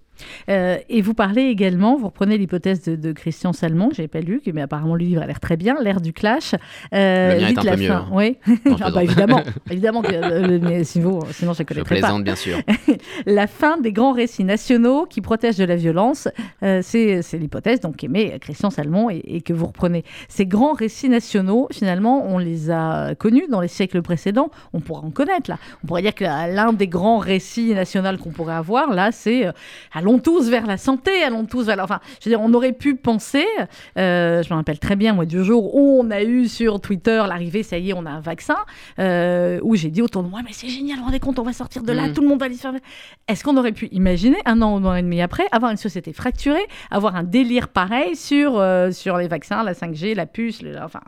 Euh, et vous parlez également, vous reprenez l'hypothèse de, de Christian Salmon, n'avais pas lu, mais apparemment le livre a l'air très bien, l'ère du clash. Euh, Le mien est dites un la peu mieux, hein. Oui, Non, Ah bah, évidemment, évidemment que euh, mais sinon, sinon je ne Je connaîtrais pas. plaisante bien sûr. La fin des grands récits nationaux qui protègent de la violence, euh, c'est l'hypothèse donc qu'aimait Christian Salmon et, et que vous reprenez. Ces grands récits nationaux, finalement, on les a connus dans les siècles précédents. On pourra en connaître là. On pourrait dire que l'un des grands récits nationaux qu'on pourrait avoir là, c'est allons tous vers la santé, allons tous vers. la- Enfin, je veux dire, on aurait pu penser. euh, je me rappelle très bien moi du jour où on a eu sur Twitter l'arrivée, ça y est, on a un vaccin, euh, où j'ai dit autour de moi, mais c'est génial, vous vous rendez compte, on va sortir de là, Mm. tout le monde va aller se faire. Est-ce qu'on aurait pu imaginer, un an ou un an et demi après, avoir une société fracturée, avoir un délire pareil sur, euh, sur les vaccins, la 5G, la puce, le- enfin,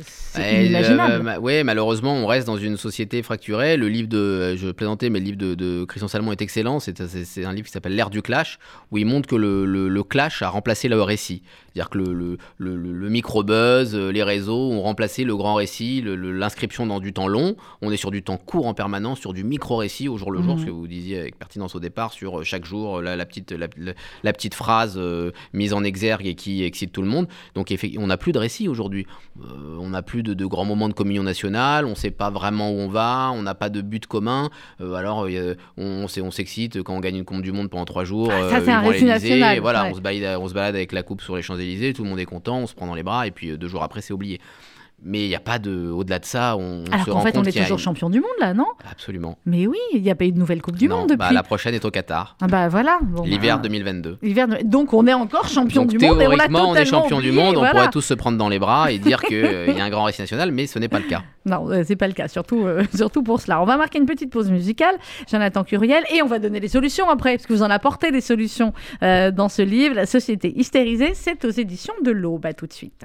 c'est inimaginable. euh, ouais, malheureusement, on reste dans une société fracturée. Le livre de, euh, je plaisantais, mais le livre de, de Christian Salmon est excellent. C'est un livre qui s'appelle L'ère du clash, où il montre que le, le- le clash a remplacé le récit. C'est-à-dire que le, le, micro-buzz, euh, les réseaux ont remplacé le grand récit, l'inscription dans du temps long. On est sur du temps court en permanence, sur du micro-récit au jour le jour, Mhm. ce que vous disiez avec pertinence au départ, sur chaque jour, la, la petite, la, la- la petite phrase euh, mise en exergue et qui excite tout le monde. Donc on n'a plus de récit aujourd'hui. Euh, on n'a plus de, de grands moments de communion nationale, on ne sait pas vraiment où on va, on n'a pas de but commun. Euh, alors, a- on, s'excite quand on gagne une Coupe du Monde pendant trois jours. Ah, ça, euh, c'est un récit national, et voilà, ouais. on, se balade, on se balade avec la coupe sur les Champs-Élysées, tout le monde est content, on se prend dans les bras, et puis euh, deux jours après, c'est oublié. Mais il n'y a pas de. Au-delà de ça, on, Alors qu'en fait, on est toujours une- champion du monde là, non? Absolument. Mais oui, il n'y a pas eu de nouvelle Coupe du Non, Monde depuis. bah, la prochaine est au Qatar, Ah bah voilà. Bon, l'hiver bah, 2022. l'hiver de- Donc on est encore champion Donc du monde et on on, est champion du monde, on pourrait tous se prendre dans les bras et dire qu'il y a un grand récit national, mais ce n'est pas le cas. Non, euh, c'est pas le cas, surtout, euh, surtout pour cela. On va marquer une petite pause musicale, Jonathan Curiel, et on va donner les solutions après, parce que vous en apportez des solutions euh, dans ce livre. La société hystérisée, c'est aux éditions de l'Aube. À tout de suite.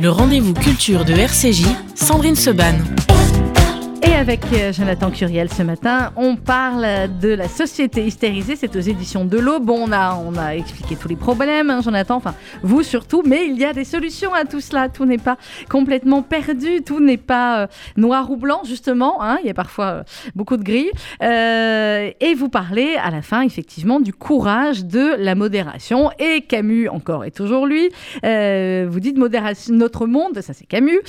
Le rendez-vous culture de RCJ, Sandrine Seban. Avec euh, Jonathan Curiel ce matin, on parle de la société hystérisée. C'est aux éditions de l'Aube. Bon, on a, on a expliqué tous les problèmes, hein, Jonathan, enfin vous surtout, mais il y a des solutions à tout cela. Tout n'est pas complètement perdu, tout n'est pas euh, noir ou blanc, justement. hein. Il y a parfois euh, beaucoup de gris. Et vous parlez à la fin, effectivement, du courage de la modération. Et Camus, encore et toujours lui, vous dites modération, notre monde, ça c'est Camus,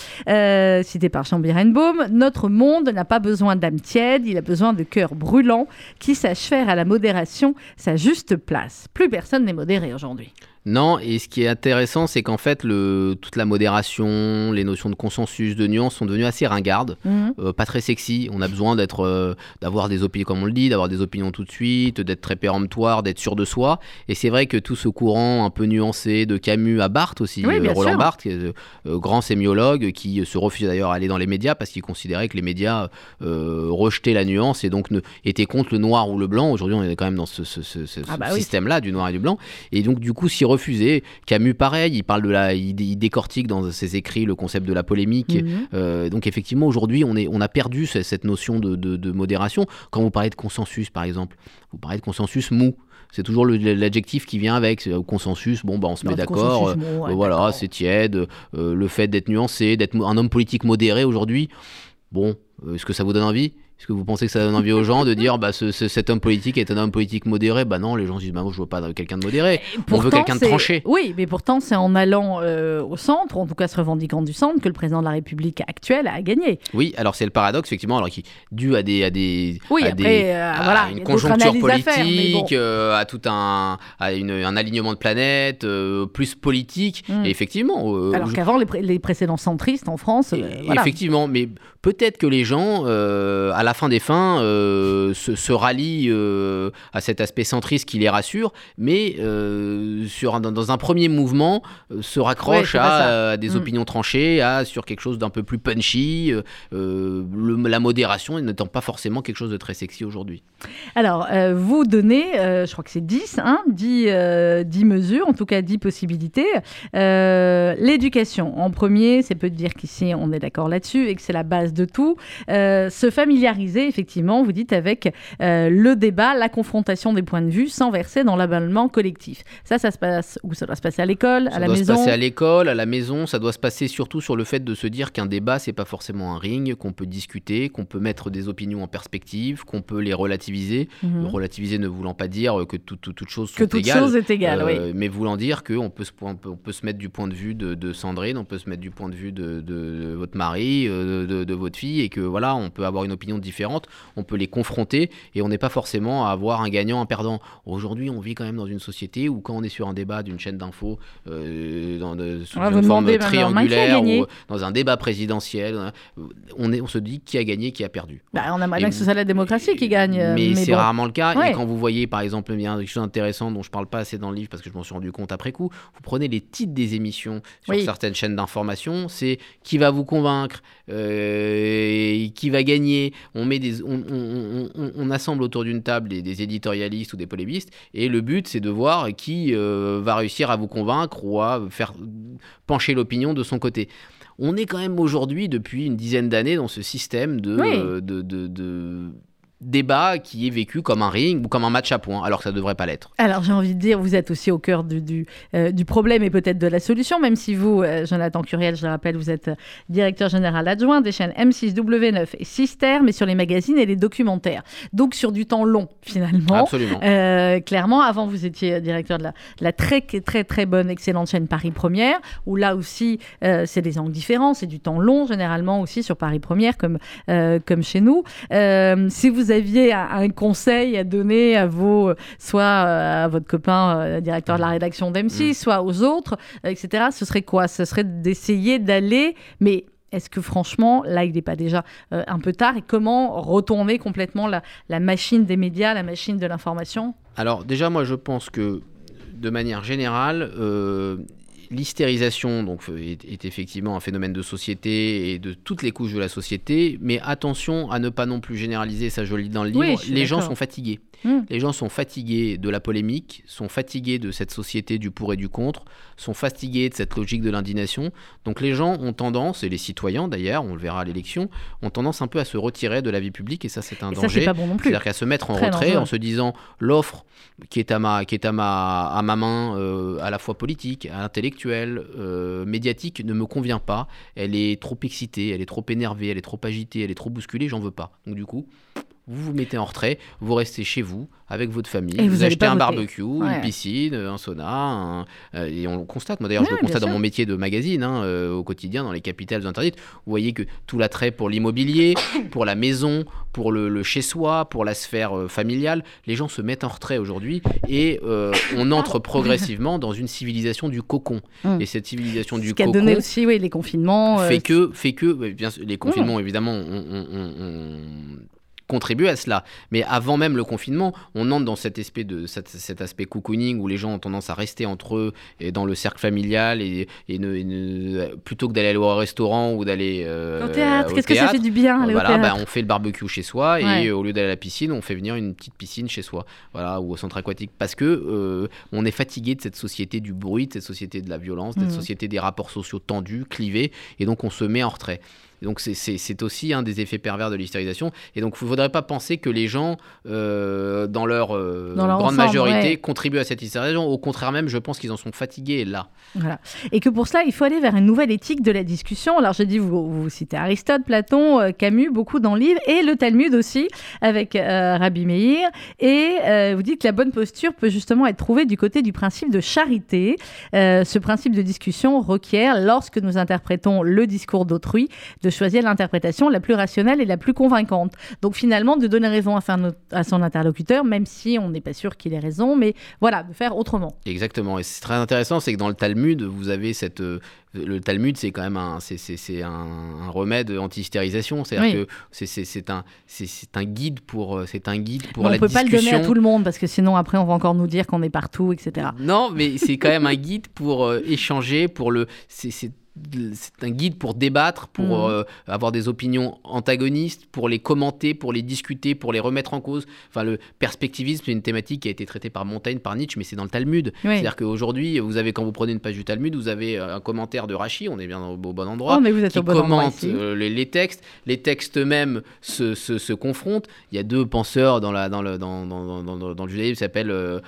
cité par Chambirenbaum, notre monde n'a pas besoin d'âme tiède, il a besoin de cœur brûlant qui sache faire à la modération sa juste place. Plus personne n'est modéré aujourd'hui. Non, et ce qui est intéressant, c'est qu'en fait, le, toute la modération, les notions de consensus, de nuance sont devenues assez ringardes, Mhm. euh, pas très sexy. On a besoin d'être, euh, d'avoir des opinions, comme on le dit, d'avoir des opinions tout de suite, d'être très péremptoire, d'être sûr de soi. Et c'est vrai que tout ce courant un peu nuancé de Camus à Barthes aussi, Oui, euh, Roland sûr. Barthes, grand sémiologue, qui se refusait d'ailleurs à aller dans les médias parce qu'il considérait que les médias rejetaient la nuance et donc ne, étaient contre le noir ou le blanc. Aujourd'hui, on est quand même dans ce, ce- ce- ce- Ah bah oui. système-là du noir et du blanc. Et donc, du coup, s'y refuser. Camus, pareil, il parle de la, il, dé- il décortique dans ses écrits le concept de la polémique. Mhm. Euh, donc, effectivement, aujourd'hui, on, est, on a perdu ce- cette notion de, de- de modération. Quand vous parlez de consensus, par exemple, vous parlez de consensus mou. C'est toujours l'adjectif qui vient avec. Euh, Consensus, bon, bah, on se met Non, d'accord. consensus, bon, ouais, euh, voilà, c'est tiède. euh, le fait d'être nuancé, d'être un homme politique modéré aujourd'hui, bon, est-ce que ça vous donne envie? Est-ce que vous pensez que ça donne envie aux gens de dire bah, ce- ce- cet homme politique est un homme politique modéré? Bah non, les gens se disent bah, moi je veux pas quelqu'un de modéré. On veut quelqu'un de tranché. Oui, mais pourtant, c'est en allant euh, au centre, en tout cas se revendiquant du centre, que le président de la République actuel a gagné. Oui, alors c'est le paradoxe, effectivement, alors qui dû à des, à des, Oui, à après, des- euh, à voilà, une conjoncture à politique, faire, mais bon. euh, à tout un, à une- un alignement de planètes, plus politique. Mm. Et effectivement, Alors qu'avant, les, pré- les précédents centristes en France, Et- voilà. Effectivement, mais peut-être que les gens, euh, à la fin des fins, euh, se, se rallient euh, à cet aspect centriste qui les rassure, mais sur un- dans, un premier mouvement, se raccrochent à, des Mm. opinions tranchées, à sur quelque chose d'un peu plus punchy, le- la modération n'étant pas forcément quelque chose de très sexy aujourd'hui. Alors, vous donnez, je crois que c'est 10, hein, 10, euh, 10 mesures, en tout cas 10 possibilités. L'éducation, en premier, c'est peut dire qu'ici, on est d'accord là-dessus et que c'est la base de tout. Euh, se familiariser, effectivement, vous dites, avec euh, le débat, la confrontation des points de vue sans verser dans l'aballement collectif. Ça, ça se passe où? Ça doit se passer à l'école, Ça à la doit maison? se passer à l'école, à la maison, ça doit se passer surtout sur le fait de se dire qu'un débat, c'est pas forcément un ring, qu'on peut discuter, qu'on peut mettre des opinions en perspective, qu'on peut les relativiser. Mhm. Relativiser ne voulant pas dire que tout- tout- toute chose Que sont toute égales, chose est égale, euh, oui. mais voulant dire qu'on peut, se, on peut, on peut se mettre du point de vue de, de Sandrine, on peut se mettre du point de vue de, de- de votre mari, euh, de, de votre fille, et que voilà, on peut avoir une opinion différente, on peut les confronter, et on n'est pas forcément à avoir un gagnant, un perdant. Aujourd'hui, on vit quand même dans une société où quand on est sur un débat d'une chaîne d'infos, euh, dans de- sous une forme triangulaire, ou dans un débat présidentiel, euh, on, est, on se dit qui a gagné, qui a perdu. Bah, on aimerait bien que ce soit la démocratie qui gagne. euh, Mais, c'est bon. rarement le cas. Ouais. Et quand vous voyez, par exemple, il y a quelque chose d'intéressant dont je parle pas assez dans le livre parce que je m'en suis rendu compte après coup, vous prenez les titres des émissions sur Oui. certaines chaînes d'information, c'est qui va vous convaincre, euh, qui va gagner. On, met des, on, on- on- on assemble autour d'une table des, des éditorialistes ou des polémistes et le but, c'est de voir qui euh, va réussir à vous convaincre ou à faire pencher l'opinion de son côté. On est quand même aujourd'hui, depuis une dizaine d'années, dans ce système de, Oui. euh, de, de- de débat qui est vécu comme un ring ou comme un match à points, alors que ça ne devrait pas l'être. Alors j'ai envie de dire, vous êtes aussi au cœur du, du, euh, du problème et peut-être de la solution, même si vous, euh, Jonathan Curiel, je le rappelle, vous êtes euh, directeur général adjoint des chaînes M6, W9 et Sister, mais sur les magazines et les documentaires. Donc sur du temps long, finalement. Absolument. Euh, clairement, avant, vous étiez directeur de la, de la très, très, très bonne, excellente chaîne Paris Première, où là aussi, c'est des angles différents, c'est du temps long, généralement aussi sur Paris Première, comme, comme chez nous. Si vous aviez un, un conseil à donner à vos, euh, soit euh, à votre copain euh, directeur de la rédaction d'M6, Mm. soit aux autres, etc., ce serait quoi? Ce serait d'essayer d'aller, mais est-ce que franchement, là, il n'est pas déjà euh, un peu tard? Et comment retourner complètement la, la machine des médias, la machine de l'information? Alors déjà, moi, je pense que de manière générale, euh, l'hystérisation donc est, est effectivement un phénomène de société et de toutes les couches de la société, mais attention à ne pas non plus généraliser, ça je le lis dans le livre, Oui, les gens sont fatigués. Hmm. Les gens sont fatigués de la polémique, sont fatigués de cette société du pour et du contre, sont fatigués de cette logique de l'indignation. Donc les gens ont tendance, et les citoyens d'ailleurs, on le verra à l'élection, ont tendance un peu à se retirer de la vie publique et ça c'est un Et danger. bon. C'est-à-dire qu'à se mettre en Très retrait dangereux. en se disant l'offre qui est à ma, qui est à ma, à ma main, euh, à la fois politique, intellectuelle, euh, médiatique, ne me convient pas. Elle est trop excitée, elle est trop énervée, elle est trop agitée, elle est trop bousculée, j'en veux pas. Donc du coup, vous vous mettez en retrait, vous restez chez vous avec votre famille, Et vous allez achetez un voter. barbecue, Ouais. une piscine, un sauna, un- euh, et on le constate. Moi d'ailleurs, je le constate dans mon métier de magazine, hein, euh, au quotidien, dans les capitales interdites. Vous voyez que tout l'attrait pour l'immobilier, pour la maison, pour le, le chez-soi, pour la sphère euh, familiale, les gens se mettent en retrait aujourd'hui et euh, on entre progressivement dans une civilisation du cocon. Mm. Et cette civilisation du Ce qui a cocon donné aussi oui, les confinements. fait que, fait que bien les confinements, évidemment, ont- ont contribué à cela. Mais avant même le confinement, on entre dans cet aspect, de, cet, cet aspect cocooning où les gens ont tendance à rester entre eux et dans le cercle familial et, et ne- et ne- plutôt que d'aller au restaurant ou d'aller euh, Au théâtre, qu'est-ce que ça fait du bien aller voilà, au bah, théâtre on fait le barbecue chez soi et Ouais. au lieu d'aller à la piscine, on fait venir une petite piscine chez soi, voilà, ou au centre aquatique, parce que euh, on est fatigué de cette société du bruit, de cette société de la violence, de cette Mhm. société des rapports sociaux tendus, clivés, et donc on se met en retrait. Et donc c'est- aussi un des effets pervers de l'hystérisation. Et donc il ne faudrait pas penser que les gens, euh, dans leur, euh, Dans leur grande ensemble, majorité, ouais. contribuent à cette hystérisation. Au contraire même, je pense qu'ils en sont fatigués là. Voilà. Et que pour cela, il faut aller vers une nouvelle éthique de la discussion. Alors, je dis, vous, vous citez Aristote, Platon, euh, Camus, beaucoup dans le livre, et le Talmud aussi, avec euh, Rabbi Meir. Et vous dites que la bonne posture peut justement être trouvée du côté du principe de charité. Ce principe de discussion requiert, lorsque nous interprétons le discours d'autrui, de choisir l'interprétation la plus rationnelle et la plus convaincante. Donc, finalement, de donner raison à, son- à son interlocuteur, même si on n'est pas sûr qu'il ait raison, mais voilà, de faire autrement. Exactement. Et c'est très intéressant, c'est que dans le Talmud, vous avez cette. euh, le Talmud, c'est quand même un, c'est, un, un remède anti-hystérisation. C'est-à-dire Oui. que c'est, un, c'est, un guide pour, euh, c'est un guide pour Mais la on peut pas le donner discussion. à tout le monde parce que sinon après on va encore nous dire qu'on est partout, etc. Non, mais c'est quand même un guide pour euh, échanger, pour le. C'est, c'est- un guide pour débattre, pour Mhm. euh, avoir des opinions antagonistes, pour les commenter, pour les discuter, pour les remettre en cause. Enfin, le perspectivisme, c'est une thématique qui a été traitée par Montaigne, par Nietzsche, mais c'est dans le Talmud. Oui. C'est-à-dire qu'aujourd'hui, vous avez, quand vous prenez une page du Talmud, vous avez euh, un commentaire de Rachi, on est bien au, bon endroit, Oh, mais vous êtes qui au bon commente euh, les, les textes. Les textes eux-mêmes se, se, se confrontent. Il y a deux penseurs dans, la, dans, le, dans, dans, dans, dans- dans le judaïsme qui s'appellent euh,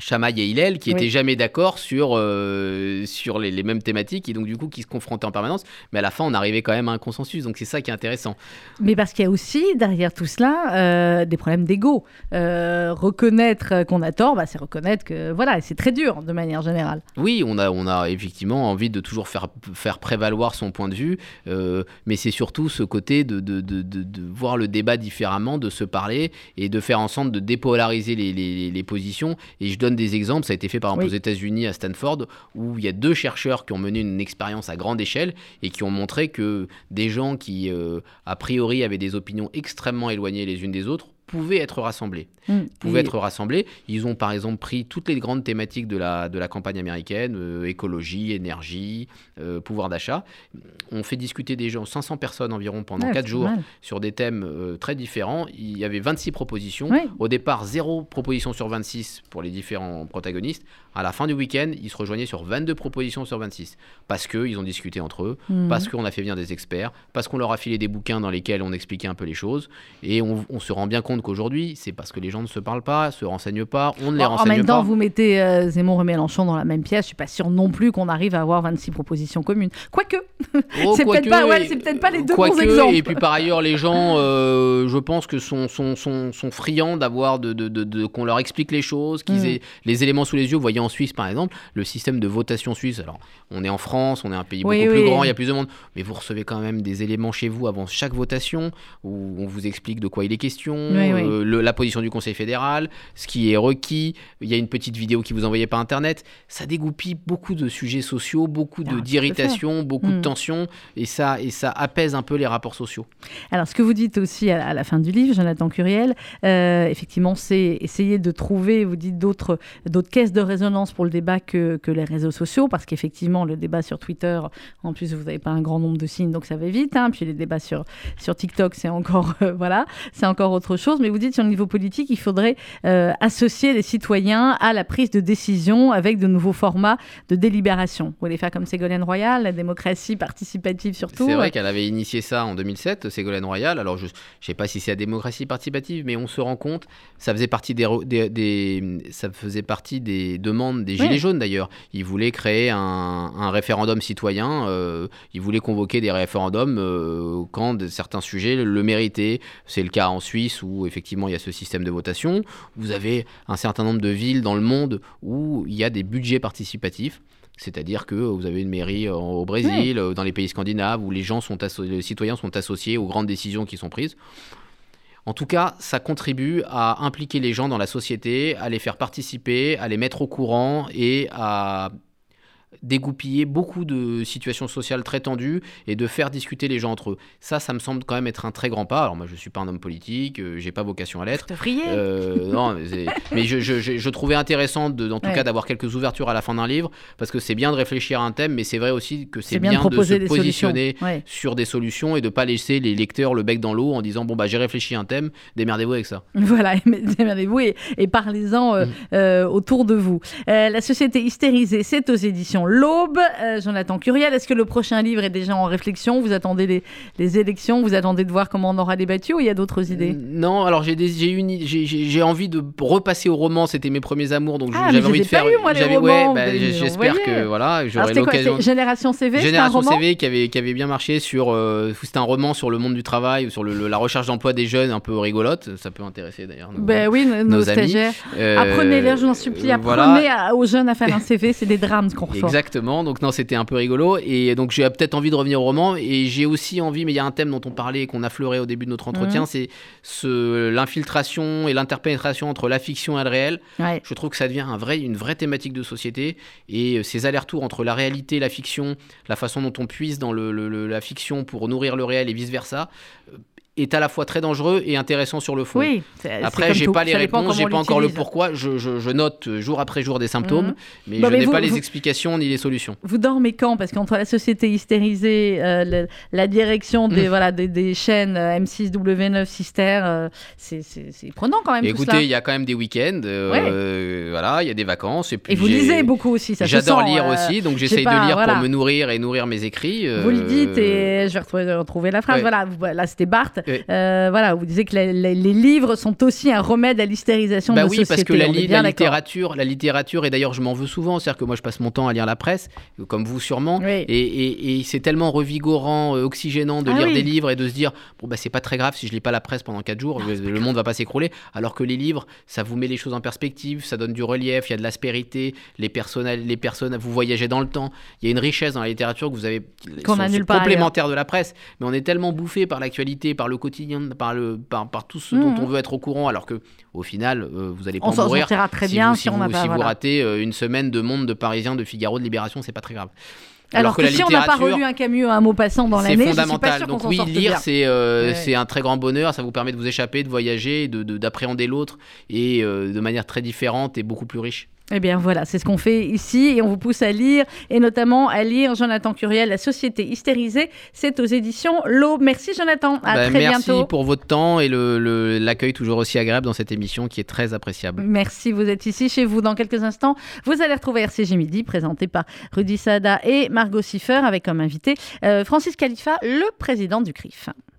Shammai et Hillel, qui Oui. étaient jamais d'accord sur, euh, sur les, les mêmes thématiques et donc du coup qui se confrontaient en permanence. Mais à la fin, on arrivait quand même à un consensus. Donc c'est ça qui est intéressant. Mais parce qu'il y a aussi derrière tout cela euh, des problèmes d'ego. Euh, reconnaître qu'on a tort, bah, c'est reconnaître que voilà, c'est très dur de manière générale. Oui, on a, on a effectivement envie de toujours faire, faire prévaloir son point de vue, mais c'est surtout ce côté de, de, de, de- de voir le débat différemment, de se parler et de faire en sorte de dépolariser les, les- les positions. Et je donne des exemples, ça a été fait par exemple Oui. aux États-Unis, à Stanford, où il y a deux chercheurs qui ont mené une expérience à grande échelle et qui ont montré que des gens qui, euh, a priori, avaient des opinions extrêmement éloignées les unes des autres, pouvaient être rassemblés Mm. pouvaient Et- être rassemblés. Ils ont par exemple pris toutes les grandes thématiques de la, de la campagne américaine, euh, écologie, énergie, euh, pouvoir d'achat. On fait discuter des gens, 500 personnes environ pendant Ouais, 4 c'est jours mal. sur des thèmes euh, très différents. Il y avait 26 propositions. Ouais. Au départ, zéro proposition sur 26 pour les différents protagonistes. À la fin du week-end, ils se rejoignaient sur 22 propositions sur 26. Parce qu'ils ont discuté entre eux, Mhm. parce qu'on a fait venir des experts, parce qu'on leur a filé des bouquins dans lesquels on expliquait un peu les choses. Et on, on se rend bien compte qu'aujourd'hui, c'est parce que les gens ne se parlent pas, se renseignent pas, on ne les en, en renseigne même temps, pas. vous mettez euh, Zemmour et Mélenchon dans la même pièce. Je suis pas sûre non plus qu'on arrive à avoir 26 propositions communes. Quoique, Oh, c'est peut-être pas- ouais, pas les deux bons exemples. Et puis par ailleurs, les gens, euh, je pense que sont, sont, sont, sont friands d'avoir de, de, de- de- qu'on leur explique les choses, qu'ils Mm. aient les éléments sous les yeux. Voyez en Suisse, par exemple, le système de votation suisse. Alors, on est en France, on est un pays Oui, beaucoup oui. plus grand, il y a plus de monde, mais vous recevez quand même des éléments chez vous avant chaque votation où on vous explique de quoi il est question, Oui, euh, le- la position du Conseil fédéral, ce qui est requis. Il y a une petite vidéo qui vous envoyée par Internet. Ça dégoupille beaucoup de sujets sociaux, beaucoup Ah, d'irritation, beaucoup de tensions, et ça, et ça apaise un peu les rapports sociaux. Alors, ce que vous dites aussi à, à la fin du livre, Jonathan Curiel, euh, effectivement, c'est essayer de trouver, vous dites, d'autres, caisses de résonance résonance pour le débat que, que les réseaux sociaux, parce qu'effectivement, le débat sur Twitter, en plus, vous n'avez pas un grand nombre de signes, donc ça va vite. hein. Puis les débats sur, sur TikTok, c'est encore, euh, voilà, c'est encore autre chose. Mais vous dites, sur le niveau politique, il faudrait euh, associer les citoyens à la prise de décision avec de nouveaux formats de délibération. Vous voulez faire comme Ségolène Royal, la démocratie participative surtout C'est vrai qu'elle avait initié ça en 2007, Ségolène Royal. Alors, je ne sais pas si c'est la démocratie participative, mais on se rend compte, ça faisait partie des, re- des- des- ça faisait partie des demandes des Gilets Oui. jaunes d'ailleurs. Ils voulaient créer un, un référendum citoyen. euh, ils voulaient convoquer des référendums euh, quand de- certains sujets le méritaient. C'est le cas en Suisse où effectivement il y a ce système de votation. Vous avez un certain nombre de villes dans le monde où il y a des budgets participatifs. C'est-à-dire que vous avez une mairie euh, au Brésil, euh, dans les pays scandinaves, où les gens sont les citoyens sont associés aux grandes décisions qui sont prises. En tout cas, ça contribue à impliquer les gens dans la société, à les faire participer, à les mettre au courant et à dégoupiller beaucoup de situations sociales très tendues et de faire discuter les gens entre eux. Ça, ça me semble quand même être un très grand pas. Alors moi, je suis pas un homme politique, euh, j'ai pas vocation à l'être. Euh, non, mais, je, je- je- je trouvais intéressant, de, en tout Ouais. cas, d'avoir quelques ouvertures à la fin d'un livre, parce que c'est bien de réfléchir à un thème, mais c'est vrai aussi que c'est bien bien, de se positionner. Ouais. sur des solutions et de pas laisser les lecteurs le bec dans l'eau en disant bon bah j'ai réfléchi à un thème, démerdez-vous avec ça. Voilà, démerdez-vous et, et parlez-en euh, Mm. euh, autour de vous. Euh, la société hystérisée, c'est aux éditions L'Aube. Euh, Jonathan Curiel, est-ce que le prochain livre est déjà en réflexion? Vous attendez les, les élections? Vous attendez de voir comment on aura débattu ou il y a d'autres idées? Non, alors j'ai j'ai envie de repasser au roman, c'était mes premiers amours, donc Ah, j'avais envie les de faire. les ouais, bah, j'espère que voilà, j'aurai l'occasion. Génération CV, c'est un Génération roman? CV qui avait, qui avait bien marché sur. euh, c'était un roman sur le monde du travail, sur le- le- la recherche d'emploi des jeunes, un peu rigolote. Ça peut intéresser d'ailleurs. Ben oui, nos, stagiaires. Euh, Apprenez-les, je vous en supplie, apprenez voilà. à- aux jeunes à faire un CV, c'est des drames qu'on reçoit. Exactement, donc non, c'était un peu rigolo. Et donc j'ai peut-être envie de revenir au roman. Et j'ai aussi envie, mais il y a un thème dont on parlait et qu'on affleurait au début de notre entretien, Mhm. c'est ce, l'infiltration et l'interpénétration entre la fiction et le réel. Ouais. Je trouve que ça devient un vrai, une vraie thématique de société. Et euh, ces allers-retours entre la réalité et la fiction, la façon dont on puise dans le- le- le- la fiction pour nourrir le réel et vice-versa, euh, est à la fois très dangereux et intéressant sur le fond. Oui. Après, j'ai pas les Ça réponses, j'ai pas encore le pourquoi. Je, je- je note euh, jour après jour des symptômes, Mhm. mais je n'ai pas les vous- explications ni les solutions. Vous dormez quand? Parce qu'entre la société hystérisée, euh, le- la direction des, Mm. voilà, des, des chaînes euh, M6, W9, Sister, euh, c'est prenant quand même Écoutez, il y a quand même des week-ends, euh, voilà, il y a des vacances. Et, puis Et vous lisez beaucoup aussi, ça J'adore lire aussi, donc j'essaye de lire voilà. pour me nourrir et nourrir mes écrits. Vous le dites et je vais retrouver, retrouver la phrase. Voilà, là c'était Barthes. Oui. Euh, voilà, vous disiez que la- la- les livres sont aussi un remède à l'hystérisation Bah de oui, sociétés. parce que la, li- littérature, la littérature, et d'ailleurs je m'en veux souvent, c'est-à-dire que moi je passe mon temps à lire la presse, comme vous sûrement, Oui. et, et- et c'est tellement revigorant, euh, oxygénant de Ah lire oui. des livres et de se dire, bon bah c'est pas très grave si je lis pas la presse pendant 4 jours, le, le monde va pas s'écrouler, alors que les livres, ça vous met les choses en perspective, ça donne du relief, il y a de l'aspérité, les personnes, les personnes, vous voyagez dans le temps, il y a une richesse dans la littérature que vous avez, Qu'on complémentaires de la presse, mais on est tellement bouffé par l'actualité, par le quotidien, par, le, par, par tout ce Mhm. dont on veut être au courant, alors que au final, euh, vous allez pas On en mourir très si bien vous, si, on vous- pas. si vous ratez euh, une semaine de Monde, de Parisien, de Figaro, de Libération, c'est pas très grave. Alors, que, la si on n'a pas relu un Camus un mot passant dans c'est l'année, pas fondamental. Donc oui, lire, c'est euh, Ouais. c'est un très grand bonheur. Ça vous permet de vous échapper, de voyager, de- de- d'appréhender l'autre et euh, de manière très différente et beaucoup plus riche. Eh bien voilà, c'est ce qu'on fait ici et on vous pousse à lire et notamment à lire Jonathan Curiel, La Société hystérisée. C'est aux éditions L'Aube. Merci Jonathan, à Bah, très merci bientôt. pour votre temps et le- le- l'accueil toujours aussi agréable dans cette émission qui est très appréciable. Merci, vous êtes ici chez vous dans quelques instants. Vous allez retrouver RCG Midi, présenté par Rudy Sada et Margot Siffer, avec comme invité euh, Francis Khalifa, le président du CRIF.